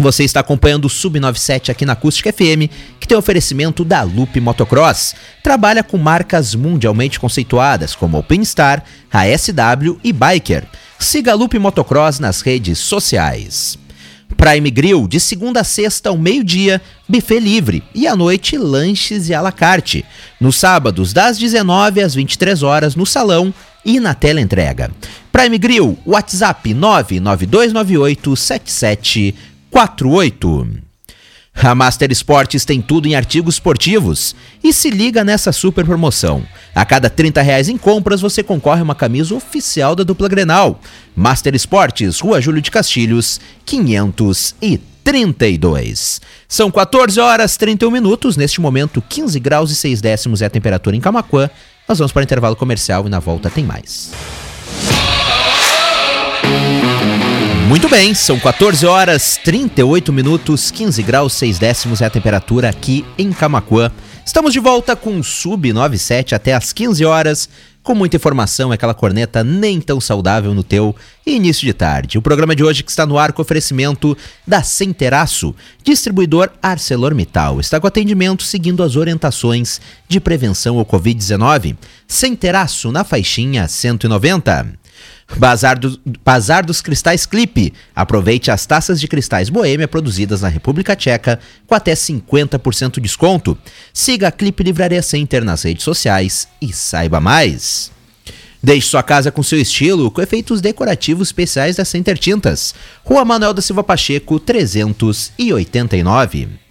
Você está acompanhando o Sub97 aqui na Acústica FM, tem oferecimento da Loop Motocross. Trabalha com marcas mundialmente conceituadas como Alpinestar, ASW e Biker. Siga a Loop Motocross nas redes sociais. Prime Grill, de segunda a sexta ao meio-dia, buffet livre e à noite lanches e à la carte. Nos sábados, das 19 às 23 horas no salão e na tela entrega. Prime Grill, WhatsApp 99298 7748. A Master Esportes tem tudo em artigos esportivos. E se liga nessa super promoção. A cada 30 reais em compras, você concorre a uma camisa oficial da dupla Grenal. Master Esportes, Rua Júlio de Castilhos, 532. São 14 horas 31 minutos. Neste momento, 15 graus e 6 décimos é a temperatura em Camaquã. Nós vamos para o intervalo comercial e na volta tem mais. Muito bem, são 14 horas 38 minutos, 15 graus 6 décimos é a temperatura aqui em Camaquã. Estamos de volta com o Sub 97 até às 15 horas, com muita informação, aquela corneta nem tão saudável no teu início de tarde. O programa de hoje que está no ar com oferecimento da Centeraço, distribuidor ArcelorMittal. Está com atendimento seguindo as orientações de prevenção ao Covid-19. Centeraço na faixinha 190. Bazar, do, Bazar dos Cristais Clipe. Aproveite as taças de cristais Boêmia produzidas na República Tcheca com até 50% de desconto. Siga a Clipe Livraria Center nas redes sociais e saiba mais. Deixe sua casa com seu estilo com efeitos decorativos especiais da Center Tintas. Rua Manuel da Silva Pacheco, 389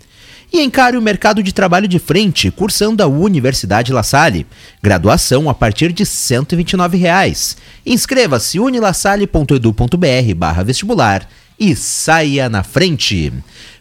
e encare o mercado de trabalho de frente cursando a Universidade La Salle. Graduação a partir de 129 reais. Inscreva-se unilasalle.edu.br barra vestibular e saia na frente.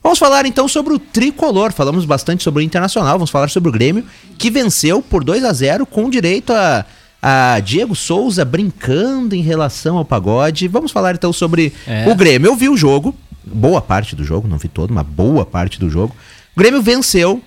Vamos falar então sobre o tricolor. Falamos bastante sobre o Internacional, vamos falar sobre o Grêmio, que venceu por 2 a 0 com direito a, a Diego Souza brincando em relação ao pagode. Vamos falar então sobre É. o Grêmio. Eu vi o jogo, boa parte do jogo, não vi todo, uma boa parte do jogo. O Grêmio venceu,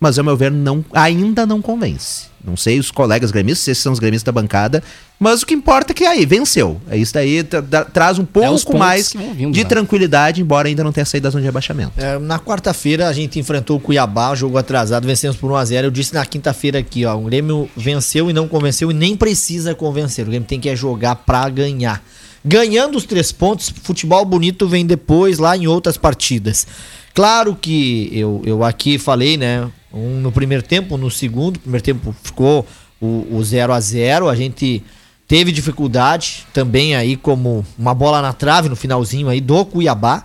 mas ao meu ver não, ainda não convence. Não sei os colegas gremistas, se são os gremistas da bancada, mas o que importa é que aí, venceu. É isso daí, tra- tra- traz um os pouco pontos mais vindo, de né? tranquilidade, embora ainda não tenha saído da zona de rebaixamento. É, na quarta-feira a gente enfrentou o Cuiabá, jogo atrasado, vencemos por 1x0. Eu disse na quinta-feira aqui, ó, o Grêmio venceu e não convenceu e nem precisa convencer. O Grêmio tem que é jogar pra ganhar. Ganhando os três pontos, futebol bonito vem depois, lá em outras partidas. Claro que eu, eu aqui falei, né? Um no primeiro tempo, no segundo. Primeiro tempo ficou o, o 0 a 0 A gente teve dificuldade também aí, como uma bola na trave no finalzinho aí do Cuiabá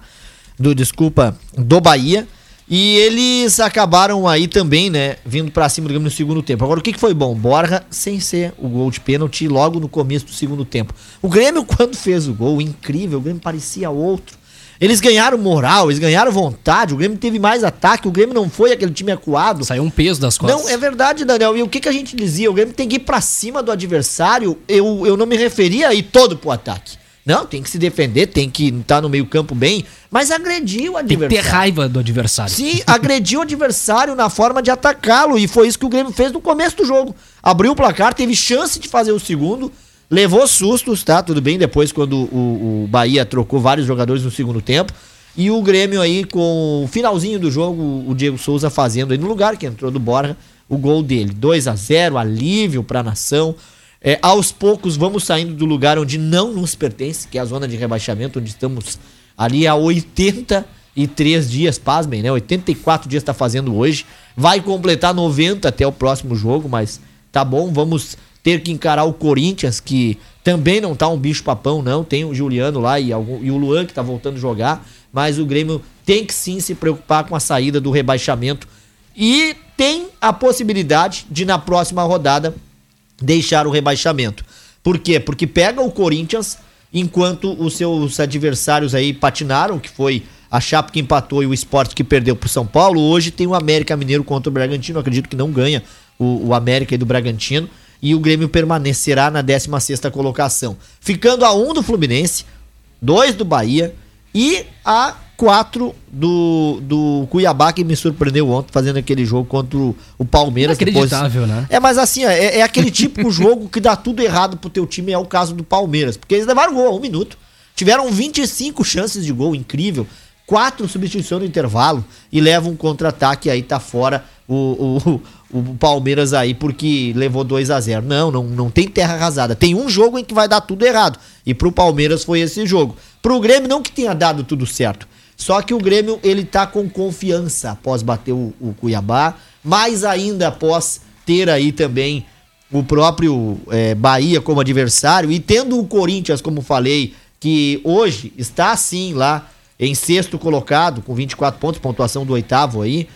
do desculpa, do Bahia. E eles acabaram aí também, né, vindo pra cima do Grêmio no segundo tempo. Agora, o que, que foi bom? Borja sem ser o gol de pênalti logo no começo do segundo tempo. O Grêmio, quando fez o gol, incrível, o Grêmio parecia outro. Eles ganharam moral, eles ganharam vontade, o Grêmio teve mais ataque, o Grêmio não foi aquele time acuado. Saiu um peso das costas. Não, é verdade, Daniel. E o que, que a gente dizia? O Grêmio tem que ir pra cima do adversário. Eu, eu não me referia a ir todo pro ataque. Não, tem que se defender, tem que estar no meio campo bem, mas agredir o Tem que ter adversário. raiva do adversário. Sim, agrediu o adversário na forma de atacá-lo. E foi isso que o Grêmio fez no começo do jogo. Abriu o placar, teve chance de fazer o segundo, levou sustos, tá? Tudo bem, depois quando o, o Bahia trocou vários jogadores no segundo tempo. E o Grêmio aí, com o finalzinho do jogo, o Diego Souza fazendo aí no lugar que entrou do Borja, o gol dele. 2 a 0 alívio pra nação. É, aos poucos vamos saindo do lugar onde não nos pertence, que é a zona de rebaixamento, onde estamos ali há 83 dias, pasmem, né? 84 dias tá fazendo hoje. Vai completar 90 até o próximo jogo, mas tá bom, vamos ter que encarar o Corinthians, que também não tá um bicho papão, não. Tem o Juliano lá e, algum- e o Luan que tá voltando a jogar, mas o Grêmio tem que sim se preocupar com a saída do rebaixamento e tem a possibilidade de na próxima rodada deixar o rebaixamento. Por quê? Porque pega o Corinthians enquanto os seus adversários aí patinaram, que foi a Chape que empatou e o Sport que perdeu pro São Paulo. Hoje tem o América Mineiro contra o Bragantino. Acredito que não ganha o, o América aí do Bragantino. E o Grêmio permanecerá na 16ª colocação. Ficando a 1 do Fluminense, 2 do Bahia e a 4 do, do Cuiabá, que me surpreendeu ontem fazendo aquele jogo contra o, Palmeiras. depois- Inacreditável, né? é, mas assim, é, é aquele típico jogo que dá tudo errado pro teu time, é o caso do Palmeiras. Porque eles levaram gol a um minuto. Tiveram 25 chances de gol, incrível. Quatro substituições no intervalo e levam um contra-ataque aí tá fora o, o, o Palmeiras aí porque levou 2 a 0 Não, não, não tem terra arrasada. Tem um jogo em que vai dar tudo errado. E pro Palmeiras foi esse jogo. Pro Grêmio não que tenha dado tudo certo. Só que o Grêmio ele tá com confiança após bater o, o Cuiabá, mais ainda após ter aí também o próprio eh, Bahia como adversário e tendo o Corinthians, como falei, que hoje está assim lá em sexto colocado, com 24 pontos, pontuação do oitavo aí,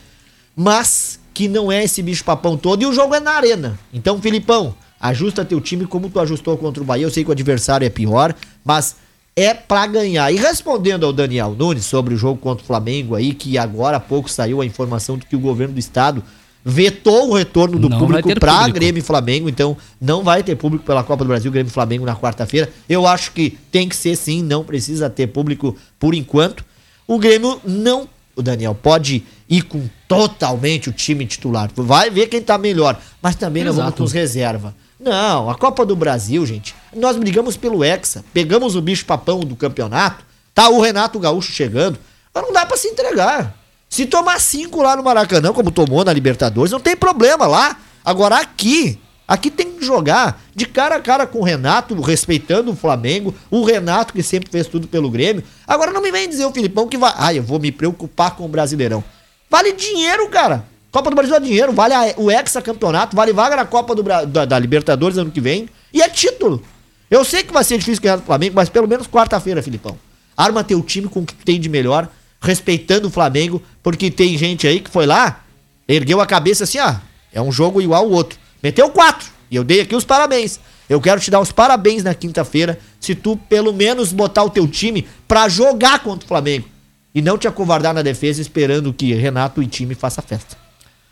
mas que não é esse bicho papão todo e o jogo é na arena. Então, Filipão, Ajusta teu time como tu ajustou contra o Bahia. Eu sei que o adversário é pior, mas é pra ganhar. E respondendo ao Daniel Nunes sobre o jogo contra o Flamengo aí, que agora há pouco saiu a informação de que o governo do estado vetou o retorno do Não público público. Grêmio e Flamengo, então não vai ter público pela Copa do Brasil, Grêmio e Flamengo na quarta-feira. Eu acho que tem que ser sim, não precisa ter público por enquanto. O Grêmio não, o Daniel, pode ir com totalmente o time titular. Vai ver quem tá melhor, mas também nós vamos Exato. com os reserva. Não, a Copa do Brasil, gente, nós brigamos pelo Hexa, pegamos o bicho papão do campeonato, tá o Renato Gaúcho chegando, mas não dá pra se entregar. Se tomar cinco lá no Maracanã, como tomou na Libertadores, não tem problema lá. Agora aqui, aqui tem que jogar de cara a cara com o Renato, respeitando o Flamengo, o Renato que sempre fez tudo pelo Grêmio. Agora não me vem dizer o Filipão que vai, ah, eu vou me preocupar com o Brasileirão. Vale dinheiro, cara. Copa do Brasil é dinheiro, vale a- o hexacampeonato, vale vaga na Copa do da, da Libertadores ano que vem e é título. Eu sei que vai ser difícil ganhar do Flamengo, mas pelo menos quarta-feira, Filipão. Arma teu time com o que tem de melhor, respeitando o Flamengo, porque tem gente aí que foi lá, ergueu a cabeça assim, ah, é um jogo igual ao outro. Meteu quatro. E eu dei aqui os parabéns. Eu quero te dar os parabéns na quinta-feira, se tu pelo menos botar o teu time pra jogar contra o Flamengo. E não te acovardar na defesa esperando que Renato e time faça festa.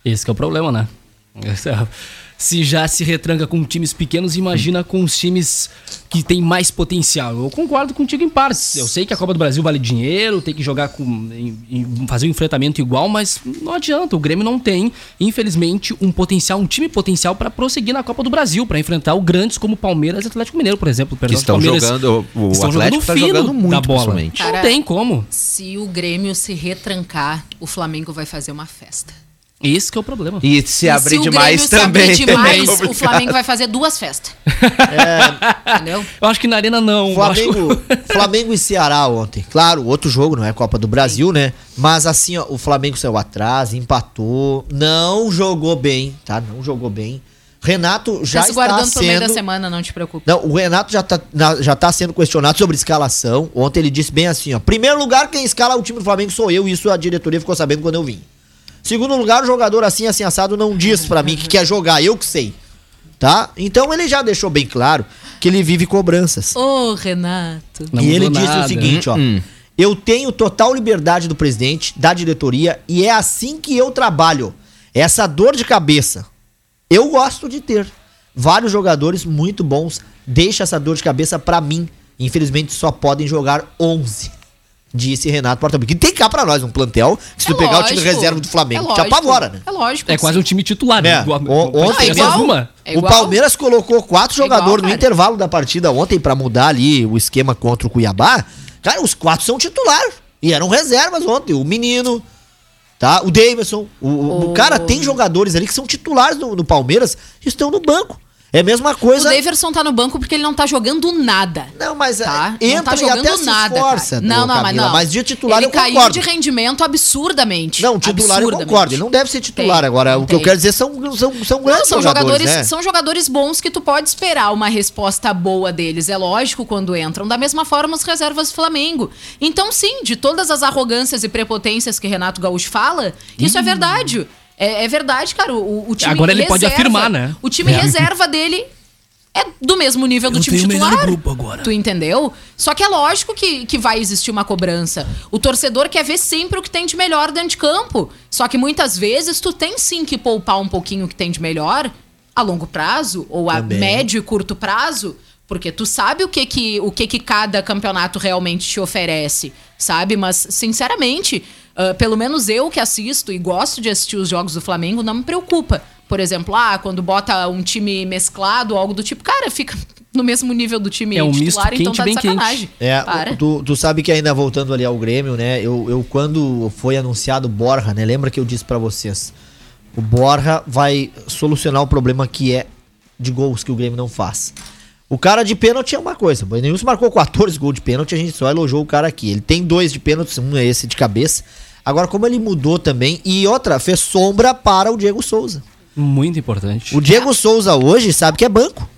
Esse é o problema, né? Esse é- Se já se retranca com times pequenos, imagina com os times que têm mais potencial. Eu concordo contigo em partes. Eu sei que a Copa do Brasil vale dinheiro, tem que jogar com. em- em- fazer um enfrentamento igual, mas não adianta. O Grêmio não tem, infelizmente, um potencial, um time potencial pra prosseguir na Copa do Brasil, pra enfrentar o grandes como Palmeiras e Atlético Mineiro, por exemplo. Que estão Palmeiras jogando. O estão Atlético tá fino jogando da muito, bola. principalmente. Cara, Não tem como. Se o Grêmio se retrancar, o Flamengo vai fazer uma festa. Esse que é o problema. E se E abrir o demais Grêmio também. Se abrir demais, é o complicado. Flamengo vai fazer duas festas. Entendeu? Eu acho que na Arena não. Eu acho Flamengo, Flamengo e Ceará ontem. Claro, outro jogo, não é Copa do Brasil, né? Mas assim, ó, o Flamengo saiu atrás, empatou, não jogou bem, tá? Não jogou bem. Renato já Já se está guardando pro meio da sendo... semana, não te preocupe. Não, o Renato já tá, na- já tá sendo questionado sobre escalação. Ontem ele disse bem assim, ó. Primeiro lugar, quem escala o time do Flamengo sou eu. Isso a diretoria ficou sabendo quando eu vim. Segundo lugar, o jogador assim, assim, assado não diz pra mim que quer jogar. Eu que sei. Tá? Então ele já deixou bem claro que ele vive cobranças. Ô, Renato. Não e ele disse o nada. seguinte, ó. Hum, hum. Eu tenho total liberdade do presidente, da diretoria, e é assim que eu trabalho. Essa dor de cabeça, eu gosto de ter. Vários jogadores muito bons, deixa essa dor de cabeça pra mim. Infelizmente só podem jogar 11. Disse Renato Portaluppi. Que tem cá pra nós um plantel, se tu É pegar o time lógico, reserva do Flamengo, é te lógico, apavora, né? É lógico. É quase um time titular, É, né? Ontem ter igual- alguma. É o igual- Palmeiras colocou quatro É igual, jogadores no cara. intervalo da partida ontem pra mudar ali o esquema contra o Cuiabá. Cara, os quatro são titulares. E eram reservas ontem. O menino, tá? O Davidson. O, o- o O- cara tem jogadores ali que são titulares no, no Palmeiras e estão no banco. É a mesma O coisa. Daverson tá no banco porque ele não tá jogando nada. Não, mas Tá? é, não entra tá jogando e até nada. esforça. Não, não, mas Camila, não. Mas de titular ele eu caiu concordo. de rendimento absurdamente. Não, titular eu Absurdamente. concordo. Ele não deve ser titular Tem, agora. não O que eu tem. quero dizer são, são, são Não, grandes são jogadores, jogadores, né? são jogadores bons que tu pode esperar uma resposta boa deles. É lógico quando entram. Da mesma forma as reservas do Flamengo. Então, sim, de todas as arrogâncias e prepotências que Renato Gaúcho fala, isso é verdade. É, é verdade, cara. O, o time Agora ele pode afirmar, né? O time É. reserva dele é do mesmo nível do Eu time tenho o melhor titular. grupo agora. Tu entendeu? Só que é lógico que, que vai existir uma cobrança. O torcedor quer ver sempre o que tem de melhor dentro de campo. Só que muitas vezes tu tem sim que poupar um pouquinho o que tem de melhor a longo prazo ou a Também. médio e curto prazo, porque tu sabe o que que, o que que cada campeonato realmente te oferece, sabe? Mas, sinceramente, ah, pelo menos eu que assisto e gosto de assistir os jogos do Flamengo, não me preocupa. Por exemplo, ah, quando bota um time mesclado ou algo do tipo, cara, fica no mesmo nível do time É um misto titular, então quente, tá de bem quente. sacanagem. É, Para. tu, tu sabe que ainda voltando ali ao Grêmio, né? Eu, eu quando foi anunciado o Borja, né? Lembra que eu disse pra vocês? O Borja vai solucionar o problema que é de gols que o Grêmio não faz. O cara de pênalti é uma coisa. O marcou 14 gols de pênalti, a gente só elogiou o cara aqui. Ele tem dois de pênalti, um é esse de cabeça. Agora, como ele mudou também, e outra, fez sombra para o Diego Souza. Muito importante. O Diego Souza hoje sabe que é banco.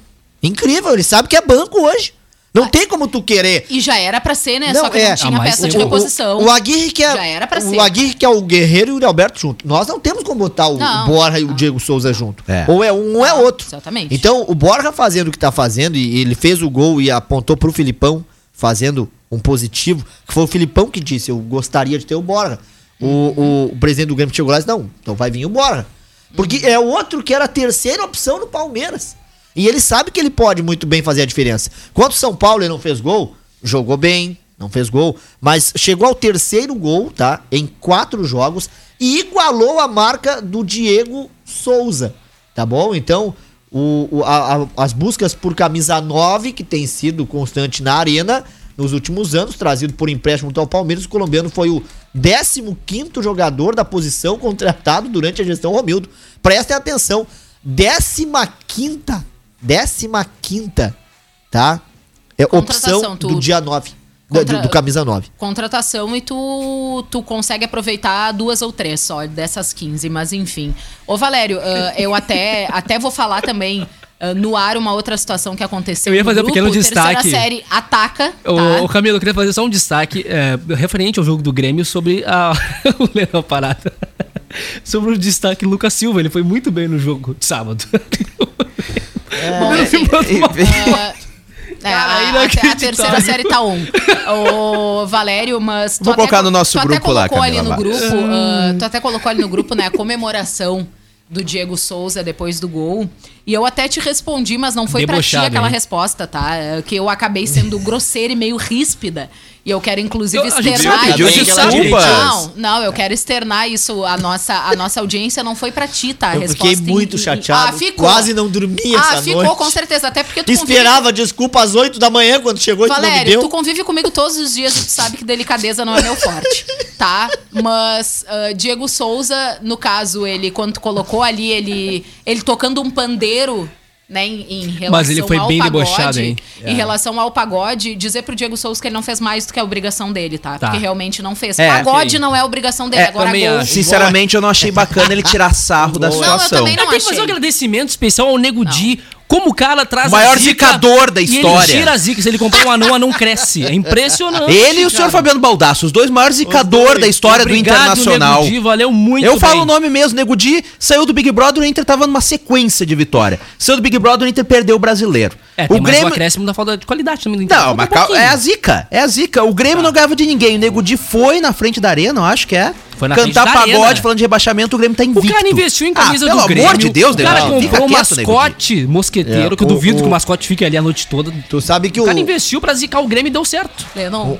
Incrível, ele sabe que é banco hoje. Não tem como tu querer. E já era pra ser, né? Não, Só que é. não tinha Ah, peça de o- reposição. O, o Aguirre que é. Já era pra o ser. Aguirre que é o Guerreiro e o Alberto junto. Nós não temos como botar o, Não. o Borja e o Diego Souza junto. É. Ou é um ou é outro. Exatamente. Então, o Borja fazendo o que tá fazendo, e ele fez o gol e apontou pro Filipão, fazendo um positivo, que foi o Filipão que disse: Eu gostaria de ter o Borja. O, o, o presidente do Grêmio chegou lá e disse: Não, então vai vir o Borja. Porque é o outro que era a terceira opção no Palmeiras. E ele sabe que ele pode muito bem fazer a diferença. Quando o São Paulo ele não fez gol, jogou bem, não fez gol, mas chegou ao terceiro gol, tá? Em quatro jogos e igualou a marca do Diego Souza, tá bom? Então, o, o- a- a- as buscas por camisa 9, que tem sido constante na arena nos últimos anos, trazido por empréstimo ao Palmeiras, o colombiano foi o 15º jogador da posição contratado durante a gestão Romildo. Prestem atenção, 15ª, 15ª, tá? É Contratação, opção tu- do dia 9, do- Contra- do, do camisa 9. contratação e tu, tu consegue aproveitar duas ou três só dessas 15, mas enfim. Ô Valério, ah, eu até, até vou falar também ah, no ar uma outra situação que aconteceu. Eu ia fazer um pequeno destaque. série ataca, tá? Ô, ô, Camilo, eu queria fazer só um destaque é, referente ao jogo do Grêmio sobre a... o Leão Parada. sobre o destaque Lucas Silva. Ele foi muito bem no jogo de sábado. É, Cara, a, a- a terceira série tá on. Ô, Valério, mas. tu Vou até colocar co- no nosso até grupo lá, colocou ali no grupo. ah, tu até colocou ali no grupo, né? A comemoração do Diego Souza depois do gol. E eu até te respondi, mas não foi pra ti aquela hein? resposta, tá? É Que eu acabei sendo grosseira e meio ríspida. E eu quero, inclusive, Eu- a gente externar pediu isso. desculpas. Não, não, eu quero externar isso. A nossa, a nossa audiência não foi pra ti, tá? A Eu resposta fiquei muito em- chateado. Ah, ficou. Quase não dormi Ah, essa ficou, noite. com certeza. Até porque tu convive Esperava desculpa às 8 da manhã quando chegou e tu não me Valério, deu. tu convive comigo todos os dias e tu sabe que delicadeza não é meu forte, tá? Mas ah, Diego Souza, no caso, ele, quando tu colocou ali, ele, ele tocando um pandeiro, né, em, em relação Mas ele foi ao bem pagode, debochado, hein? Em relação ao pagode, dizer pro Diego Souza que ele não fez mais do que a obrigação dele, tá? Tá. Porque realmente não fez. É, pagode sim. não é obrigação dele, É, agora também gol. Sinceramente, eu não achei bacana ele tirar sarro da Não, eu situação. também não Tem que fazer um achei. agradecimento especial ao Nego Di. Como o cara traz O maior a zica zicador da E história. ele tira a zica. Se ele comprar um anão, o anão cresce. É impressionante. Ele e o senhor. Fabiano Baldasso, os dois maiores zicador dois. da história do Obrigado, Internacional. Nego Di, valeu muito Eu falo bem. o nome mesmo, Nego Di saiu do Big Brother, o Inter tava numa sequência de vitória. Saiu do Big Brother, o Inter perdeu o brasileiro. É, o um Grêmio. acréscimo da falta de qualidade também do Inter. Não, mas um é a zica, é a zica. O Grêmio não ganhava de ninguém. O Nego Di foi na frente da arena, eu acho que é. Foi na Cantar frente da pagode, arena. falando de rebaixamento, o Grêmio tá O invicto. cara investiu em camisa ah, do pelo Grêmio. amor de Deus, O cara Nego Di, fica comprou um mascote mosqueteiro, É, que eu o- duvido o- que o mascote fique ali a noite toda. Tu sabe que O o. cara investiu pra zicar o Grêmio e deu certo. Eu não.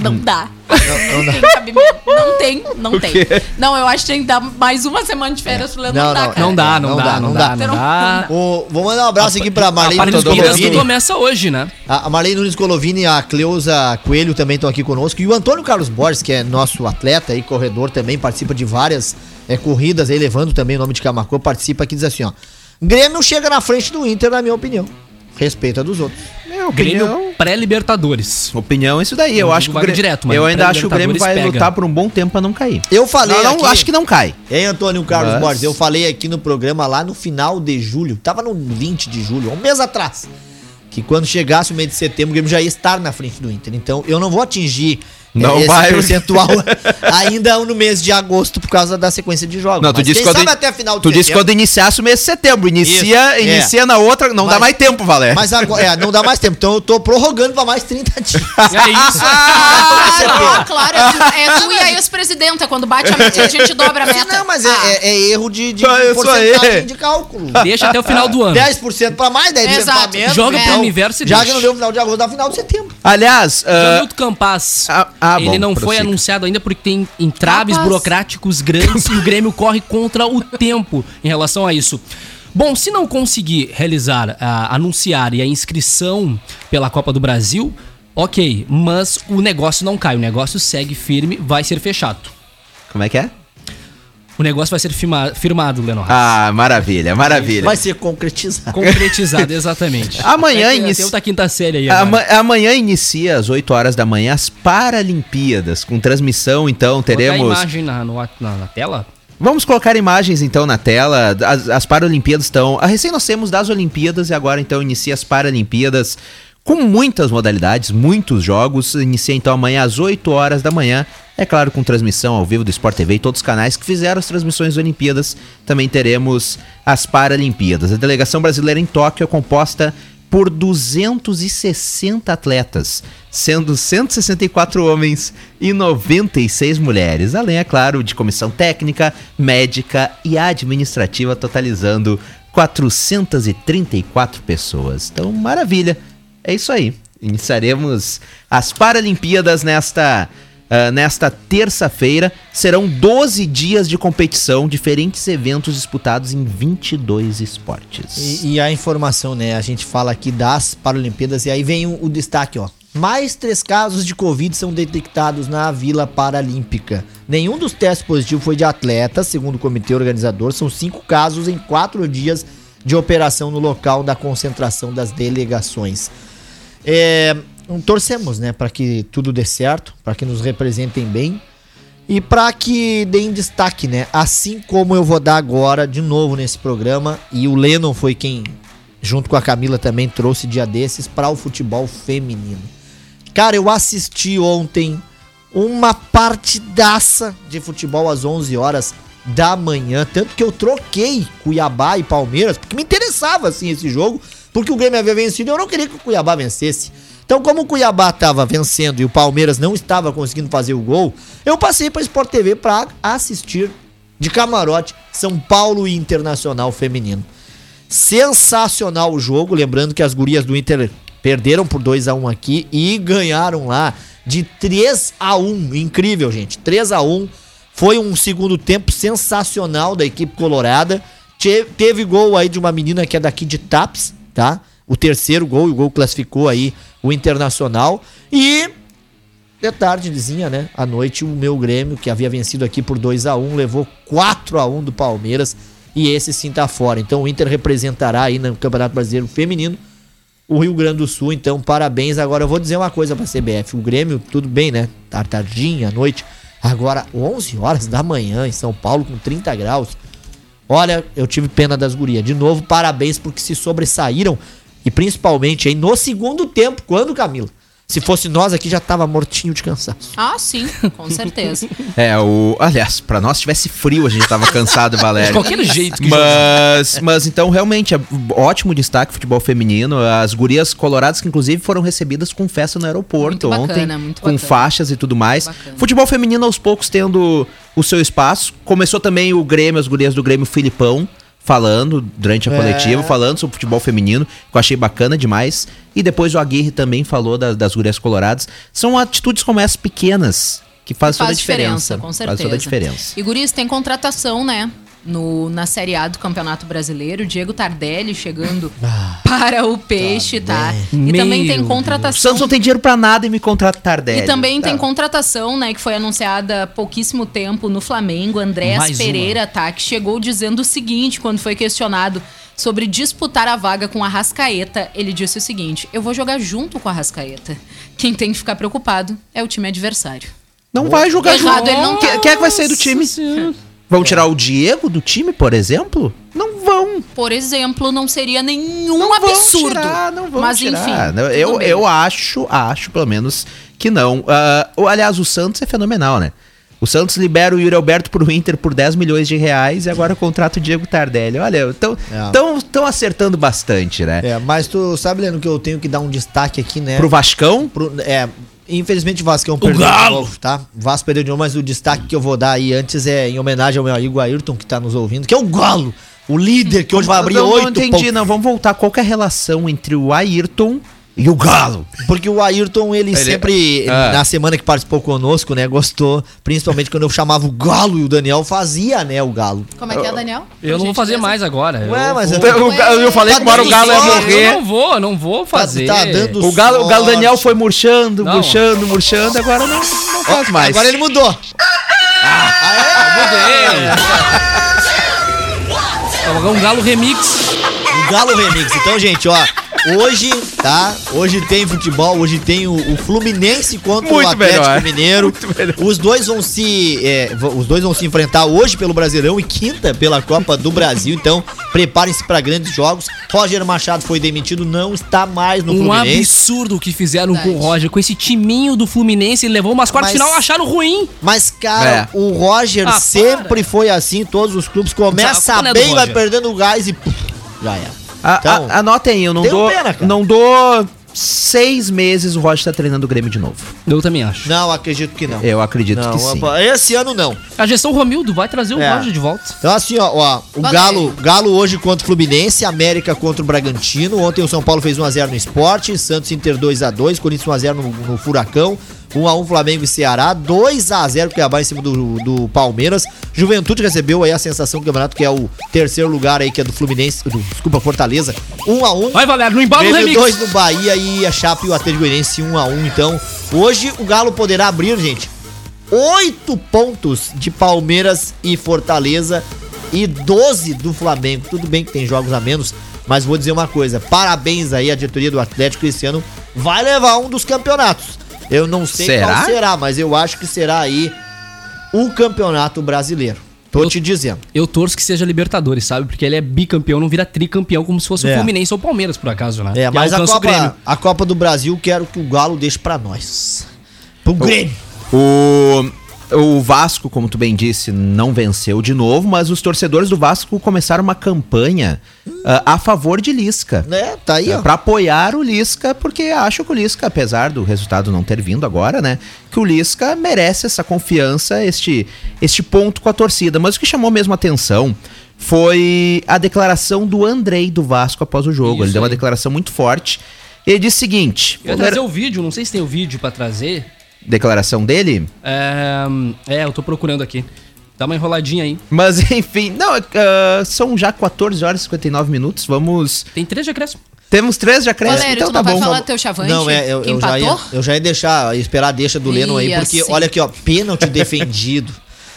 Não dá. Não, tem cabimento. Não tem, não tem. Não, eu acho que tem que dar mais uma semana de férias pro Leandro. Não, Não, dá, não, cara. Não dá, não, não dá, dá, não não dá, dá. não Não dá. dá. o- vou mandar um abraço aqui pra A Marlene que Todorovini. começa hoje, né? A a Marlene Nunes Colovini e a Cleusa Coelho também estão aqui conosco. E o Antônio Carlos Borges, que é nosso atleta e corredor também, participa de várias é, corridas aí, levando também o nome de Camargo, participa aqui e diz assim, ó. Grêmio chega na frente do Inter, na minha opinião. Respeita dos outros. Minha opinião, Grêmio pré-Libertadores. opinião é isso daí. Eu Não acho que o Grêmio, direto, mas eu ainda acho que o Grêmio vai Libertadores lutar pega. por um bom tempo pra não cair. Eu falei Não, não, aqui... acho que não cai. Hein, Antônio Carlos Mas- Borges? Eu falei aqui no programa lá no final de julho, tava no 20 de julho, um mês atrás, que quando chegasse o mês de setembro, o Grêmio já ia estar na frente do Inter. Então eu não vou atingir Não esse vai. percentual ainda no mês de agosto por causa da sequência de jogos. Não, tu disse quem quando, sabe até final de tu disse quando iniciasse o mês de setembro. Inicia, Isso, é. inicia na outra, não dá Mas- mais tempo, Valério. Mas agora, é, não dá mais tempo. Então eu tô prorrogando pra mais 30 dias. É isso. Ah, claro, é tu, é tu e a ex-presidenta. Quando bate a meta, a gente dobra a meta. Não, mas é, Ah, é- é erro de, de Ah, porcentagem aí. de cálculo. Deixa até o final do ano. 10% pra mais, 10% pra Exato. menos. Joga pro É. universo e Já deixa. que não deu final de agosto, dá final de setembro. Aliás, ah, Jamilton Campas, ah, ah, ele bom, não foi prossiga. anunciado ainda porque tem entraves Capaz. burocráticos grandes e o Grêmio corre contra o tempo em relação a isso. Bom, se não conseguir realizar, ah, anunciar e a inscrição pela Copa do Brasil, ok, mas o negócio não cai, o negócio segue firme, vai ser fechado. como é que é? O negócio vai ser firma- firmado, Lenor. Ah, maravilha, maravilha. Vai ser concretizado. Concretizado, exatamente. Amanhã inicia- Tem outra quinta série aí. agora. Ama- amanhã inicia às 8 horas da manhã as Paralimpíadas, com transmissão, então Botar a teremos. imagem na, no- na, na tela? Vamos colocar imagens então na tela. As, as Paralimpíadas estão. A recém nós temos das Olimpíadas e agora então inicia as Paralimpíadas com muitas modalidades, muitos jogos. Inicia então amanhã às 8 horas da manhã. É claro, com transmissão ao vivo do Sport TV e todos os canais que fizeram as transmissões das Olimpíadas. Também teremos as Paralimpíadas. A delegação brasileira em Tóquio é composta por 260 atletas, sendo 164 homens e 96 mulheres, além, é claro, de comissão técnica, médica e administrativa, totalizando 434 pessoas. Então, maravilha. É isso aí. Iniciaremos as Paralimpíadas nesta ah, nesta terça-feira. Serão 12 dias de competição, diferentes eventos disputados em 22 esportes. E, e a informação, né? A gente fala aqui das Paralimpíadas e aí vem o, o destaque, ó. Mais três casos de Covid são detectados na Vila Paralímpica. Nenhum dos testes positivos foi de atletas, segundo o comitê organizador. São cinco casos em quatro dias de operação no local da concentração das delegações. É, torcemos, né, para que tudo dê certo, para que nos representem bem e para que deem destaque, né? Assim como eu vou dar agora de novo nesse programa e o Lennon foi quem junto com a Camila também trouxe dia desses para o futebol feminino. Cara, eu assisti ontem uma partidaça de futebol às 11 horas da manhã, tanto que eu troquei Cuiabá e Palmeiras, porque me interessava assim esse jogo, porque o Grêmio havia vencido, e eu não queria que o Cuiabá vencesse. Então, como o Cuiabá estava vencendo e o Palmeiras não estava conseguindo fazer o gol, eu passei para Sport TV para assistir de camarote São Paulo e Internacional Feminino. Sensacional o jogo, lembrando que as gurias do Inter perderam por 2 a 1 aqui e ganharam lá de 3 a 1. Incrível, gente. 3 a 1. Foi um segundo tempo sensacional da equipe colorada. Te- Teve gol aí de uma menina que é daqui de Taps, tá? O terceiro gol, o gol classificou aí o Internacional. E de tardezinha, né? À noite, o meu Grêmio, que havia vencido aqui por 2 a 1 levou 4 a 1 do Palmeiras. E esse sim tá fora. Então o Inter representará aí no Campeonato Brasileiro Feminino o Rio Grande do Sul. Então, parabéns. Agora eu vou dizer uma coisa pra CBF. O Grêmio, tudo bem, né? Tá tardinha à noite. Agora, 11 horas da manhã em São Paulo, com 30 graus. Olha, eu tive pena das gurias. De novo, parabéns porque se sobressaíram. E principalmente aí no segundo tempo, quando, Camila? Se fosse nós aqui, já tava mortinho de cansaço. Ah, sim, com certeza. É, o. Aliás, pra nós se tivesse frio, a gente tava cansado, De Valério. qualquer jeito que Mas, mas então, realmente, é ótimo destaque futebol feminino. As gurias coloradas, que inclusive foram recebidas com festa no aeroporto Muito ontem, bacana, muito com bacana. faixas e tudo mais. Bacana. Futebol feminino aos poucos tendo o seu espaço. Começou também o Grêmio, as gurias do Grêmio Filipão. Falando durante a É. coletiva, falando sobre futebol feminino, que eu achei bacana demais. E depois o Aguirre também falou das, das gurias coloradas. São atitudes como essas pequenas que fazem toda a Faz diferença, diferença. com certeza. Faz toda a diferença. E Guris, tem contratação, né? No, na Série A do Campeonato Brasileiro, Diego Tardelli chegando para o Peixe, tá? E Meu também tem Deus. O contratação. Santos não tem dinheiro pra nada e me contrata Tardelli. E também tem Tá. contratação, né, que foi anunciada há pouquíssimo tempo no Flamengo. Andréas Mais uma. Pereira, tá? Que chegou dizendo o seguinte quando foi questionado sobre disputar a vaga com a Rascaeta. Ele disse o seguinte: Eu vou jogar junto com a Rascaeta. Quem tem que ficar preocupado é o time adversário. Não vai jogar Errado, junto. ele não Quem, tá. é que vai sair do time? Vão tirar o Diego do time, por exemplo? Não vão. Por exemplo, não seria nenhum Não vão absurdo. tirar, não vão Mas tirar. enfim. Eu, bem. eu acho, acho pelo menos que não. Ah, o- aliás, o Santos é fenomenal, né? O Santos libera o Yuri Alberto pro Inter por 10 milhões de reais e agora contrata o Diego Tardelli. Olha, estão É. tão, tão acertando bastante, né? É, mas tu sabe, Leno, que eu tenho que dar um destaque aqui, né? Pro Vascão, Pro- é, infelizmente o Vascão perdeu de novo, tá? O Vasco perdeu de novo, mas o destaque que eu vou dar aí antes é em homenagem ao meu amigo Ayrton, que tá nos ouvindo, que é o Galo, o líder que hoje vai abrir oito não entendi, pontos. não. Vamos voltar. Qual que é a relação entre o Ayrton e o Galo? Porque o Ayrton, ele, sempre, Ah. na semana que participou conosco, né, gostou, principalmente quando eu chamava o Galo e o Daniel fazia, né, o Galo. Como é que é, Daniel? Eu não vou fazer mais agora. Ué, eu, mas eu- Eu, eu falei Tá que agora o Galo ia morrer. eu não vou, eu não vou fazer. tá dando O Galo, o Galo. Daniel foi murchando, Não. murchando, murchando, agora não, não faz mais. Agora ele mudou. É um galo remix. O Galo Remix. Então, gente, ó, hoje, tá? Hoje tem futebol, hoje tem o, o Fluminense contra Muito o Atlético melhor. Mineiro. Muito melhor. Os dois vão se é, os dois vão se enfrentar hoje pelo Brasileirão e quinta pela Copa do Brasil. Então, preparem-se para grandes jogos. Roger Machado foi demitido, não está mais no Um Fluminense. absurdo o que fizeram com o Verdade. Roger, com esse timinho do Fluminense. Ele levou umas quartas Mas- final acharam ruim. Mas, cara, É. o Roger Ah, sempre foi assim, todos os clubes. Começa é do bem, vai perdendo o gás e puf, já era. A- Então, a- anotem aí, eu não dou. pena, não dou seis meses o Roger tá treinando o Grêmio de novo. Eu também acho. Não, acredito que não. Eu acredito não, que sim. Esse ano não. A gestão Romildo vai trazer o É. Roger de volta. Então, assim, ó, ó, o Valeu. Galo, Galo hoje contra o Fluminense, América contra o Bragantino. Ontem o São Paulo fez 1x0 no Esporte, Santos Inter 2x2, Corinthians 1x0 no, no Furacão, 1x1 Flamengo e Ceará, 2x0 Cuiabá em cima do, do Palmeiras. Juventude recebeu aí a sensação do campeonato, que é o terceiro lugar aí, que é do Fluminense, do, desculpa, Fortaleza, 1x1. Vai, Valério, no embalo do remix. 2 no Bahia e a Chape e o Atlético Goianiense 1x1. Então, hoje o Galo poderá abrir, gente, oito pontos de Palmeiras e Fortaleza e 12 do Flamengo. Tudo bem que tem jogos a menos, mas vou dizer uma coisa: parabéns aí à diretoria do Atlético esse ano vai levar um dos campeonatos. Eu não sei Será? qual será, mas eu acho que será aí o campeonato brasileiro. Tô Eu- te dizendo. Eu torço que seja Libertadores, sabe? Porque ele é bicampeão, não vira tricampeão como se fosse É. o Fluminense ou o Palmeiras, por acaso, né? É, mas a. Copa, a Copa do Brasil quero que o Galo deixe pra nós. Pro Grêmio. O, o Vasco, como tu bem disse, não venceu de novo, mas os torcedores do Vasco começaram uma campanha ah, a favor de Lisca. Né? Tá aí, ó. Pra apoiar o Lisca, porque acham que o Lisca, apesar do resultado não ter vindo agora, né? Que o Lisca merece essa confiança, este, este ponto com a torcida. Mas o que chamou mesmo a atenção foi a declaração do Andrei do Vasco após o jogo. Isso Ele deu uma declaração muito forte. Ele disse o seguinte: Eu ia trazer o vídeo, não sei se tem o vídeo pra trazer. Declaração dele. É, é, eu tô procurando aqui. Dá uma enroladinha aí. Mas enfim, não, ah, são já 14 horas e 59 minutos. Vamos. Tem três de acréscimo. Temos três de acréscimo, Valério, então tu tá bom. falar teu chavante? Não, é, eu, eu já, ia, eu já ia deixar, ia esperar a deixa do Lennon aí, porque sim. olha aqui, ó, pênalti defendido.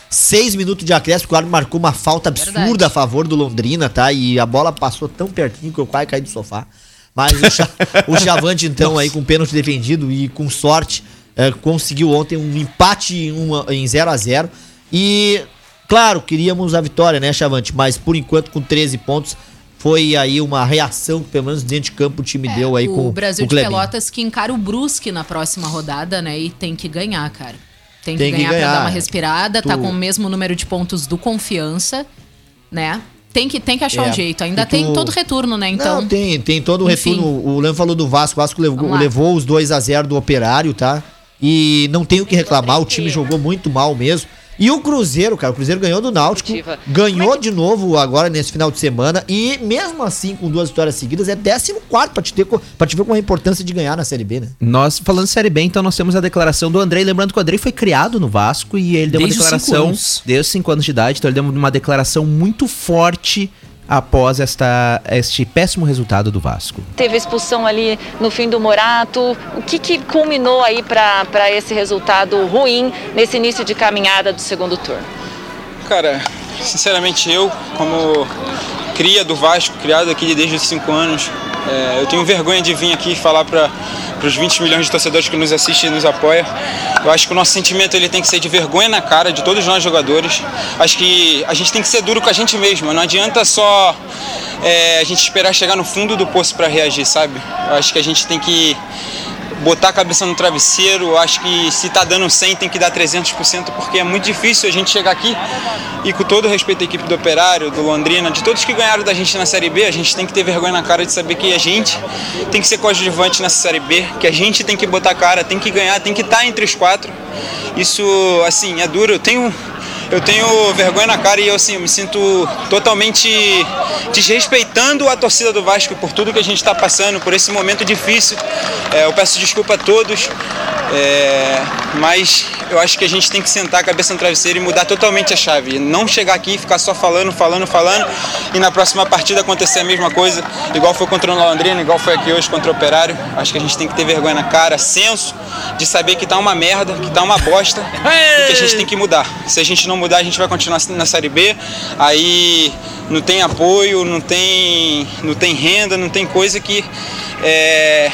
Seis minutos de acréscimo, o árbitro marcou uma falta absurda Verdade. a favor do Londrina, tá? E a bola passou tão pertinho que eu quase caí do sofá. Mas o, Cha- o Chavante, então, aí com pênalti defendido e com sorte, é, conseguiu ontem um empate em, uma- em 0 a 0 E, claro, queríamos a vitória, né, Chavante? Mas por enquanto, com 13 pontos, foi aí uma reação que, pelo menos dentro de campo, o time É, deu aí o com Brasil o de Clebinho. Pelotas que encara o Brusque na próxima rodada, né? E tem que ganhar, cara. Tem que Tem que ganhar pra ganhar. dar uma respirada, tá Tu- com o mesmo número de pontos do Confiança, né? Tem que, tem que achar É. um jeito. Ainda tu- tem todo retorno, né? Então, Não, tem, tem todo o retorno. O Leandro falou do Vasco. O Vasco levou, levou os 2 a 0 do Operário, tá? E não tem o que reclamar. O time jogou muito mal mesmo. E o Cruzeiro, cara, o Cruzeiro ganhou do Náutico, ganhou de novo agora nesse final de semana e mesmo assim com duas vitórias seguidas é 14 pra te ter para te ver com a importância de ganhar na Série B, né? Nós, falando de Série B, então nós temos a declaração do Andrei. Lembrando que o Andrei foi criado no Vasco e ele deu Desde uma cinco declaração. anos. Desde os 5 anos de idade, então ele deu uma declaração muito forte após esta, este péssimo resultado do Vasco. Teve expulsão ali no fim do Morato. O que, que culminou aí para esse resultado ruim nesse início de caminhada do segundo turno? Cara, sinceramente eu, como cria do Vasco, criado aqui desde os 5 anos, é, eu tenho vergonha de vir aqui falar para os 20 milhões de torcedores que nos assistem e nos apoiam. Eu acho que o nosso sentimento ele tem que ser de vergonha na cara de todos nós jogadores. Acho que a gente tem que ser duro com a gente mesmo. Não adianta só é, a gente esperar chegar no fundo do poço para reagir, sabe? Eu acho que a gente tem que botar a cabeça no travesseiro. Acho que se tá dando 100 tem que dar 300%, porque é muito difícil a gente chegar aqui e com todo respeito à equipe do Operário, do Londrina, de todos que ganharam da gente na Série B, a gente tem que ter vergonha na cara de saber que a gente tem que ser coadjuvante nessa Série B, que a gente tem que botar a cara, tem que ganhar, tem que estar entre os quatro. Isso, assim, é duro. Eu tenho eu tenho vergonha na cara e eu, assim, me sinto totalmente desrespeitando a torcida do Vasco por tudo que a gente está passando, por esse momento difícil. É, eu peço desculpa a todos, é, mas eu acho que a gente tem que sentar a cabeça no travesseiro e mudar totalmente a chave. Não chegar aqui e ficar só falando, falando, falando e na próxima partida acontecer a mesma coisa, igual foi contra o Londrina, igual foi aqui hoje contra o Operário. Acho que a gente tem que ter vergonha na cara, senso de saber que tá uma merda, que tá uma bosta e que a gente tem que mudar. Se a gente não mudar, a gente vai continuar na Série B. Aí não tem apoio, não tem, não tem renda, não tem coisa que é,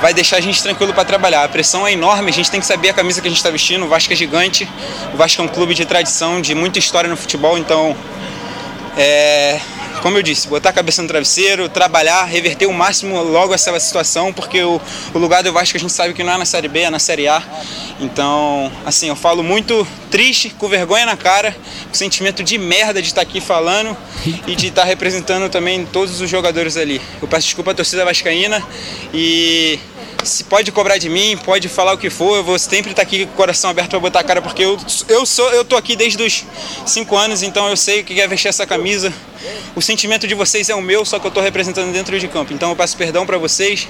vai deixar a gente tranquilo para trabalhar. A pressão é enorme, a gente tem que saber a camisa que a gente está vestindo. O Vasco é gigante, o Vasco é um clube de tradição, de muita história no futebol, então é, como eu disse, botar a cabeça no travesseiro, trabalhar, reverter o máximo logo essa situação, porque o, o lugar do Vasco a gente sabe que não é na Série B, é na Série A. Então, assim, eu falo muito triste, com vergonha na cara, com sentimento de merda de estar aqui falando e de estar representando também todos os jogadores ali. Eu peço desculpa à torcida vascaína e se pode cobrar de mim, pode falar o que for, eu vou sempre estar aqui com o coração aberto para botar a cara, porque eu, eu sou, eu tô aqui desde os 5 anos, então eu sei o que é vestir essa camisa. O sentimento de vocês é o meu, só que eu estou representando dentro de campo. Então eu peço perdão para vocês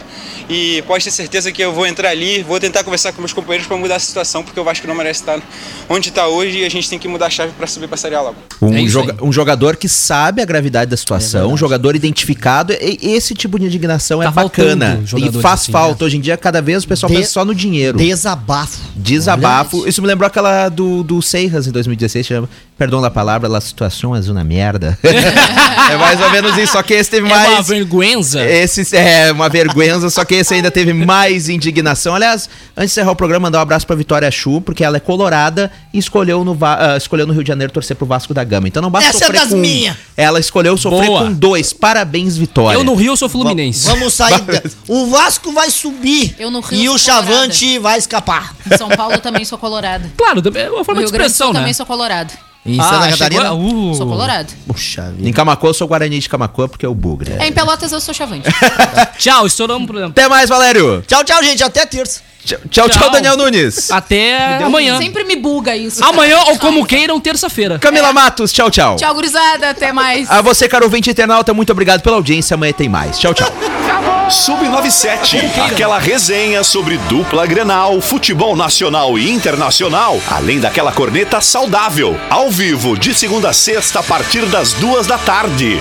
e pode ter certeza que eu vou entrar ali, vou tentar conversar com meus companheiros para mudar a situação, porque eu acho que não merece estar onde está hoje e a gente tem que mudar a chave para subir para a Série A logo. Um, É joga- aí. um jogador que sabe a gravidade da situação, um jogador identificado. E esse tipo de indignação é Tá faltando bacana. E faz assim, falta. Hoje em dia, cada vez o pessoal De- pensa só no dinheiro. Desabafo. Desabafo. Isso me lembrou aquela do, do Seiras em 2016, chama, perdão da palavra, La Situação é uma merda. é mais ou menos isso, só que esse teve É uma mais... vergüenza. Esse é uma vergüenza, só que esse ainda teve mais indignação. Aliás, antes de encerrar o programa, mandar um abraço pra Vitória Chu, porque ela é colorada e escolheu no, Va- ah, escolheu no Rio de Janeiro torcer pro Vasco da Gama. Então não basta Essa é sofrer das com minhas. Ela escolheu sofrer Boa. com dois. Parabéns, Vitória. Eu no Rio sou fluminense. Vamos sair. da- O Vasco vai subir. Eu no Rio E sou o Chavante vai escapar. Em São Paulo também sou colorada. Claro, também é uma forma de Rio Grande do expressão, Sul né? também sou colorado. Em Ah, Santa chegou- Catarina. uh. Sou colorado. Puxa vida. Em Camacô, eu sou Guarani de Camacô, porque é o Bugre. É, em Pelotas eu sou chavante. Tchau, estouramos o programa. Até mais, Valério. Tchau, tchau, gente. Até terça. Tchau, tchau, tchau. Daniel Nunes. Até amanhã. Sempre me buga isso. Amanhã, ou como queiram, terça-feira. Camila Matos, tchau, tchau. Tchau, gurizada. Até mais. A você, caro ouvinte internauta, muito obrigado pela audiência. Amanhã tem mais. Tchau, tchau. Sub97, aquela resenha sobre dupla Grenal, futebol nacional e internacional, além daquela corneta saudável, ao vivo de segunda a sexta a partir das duas da tarde.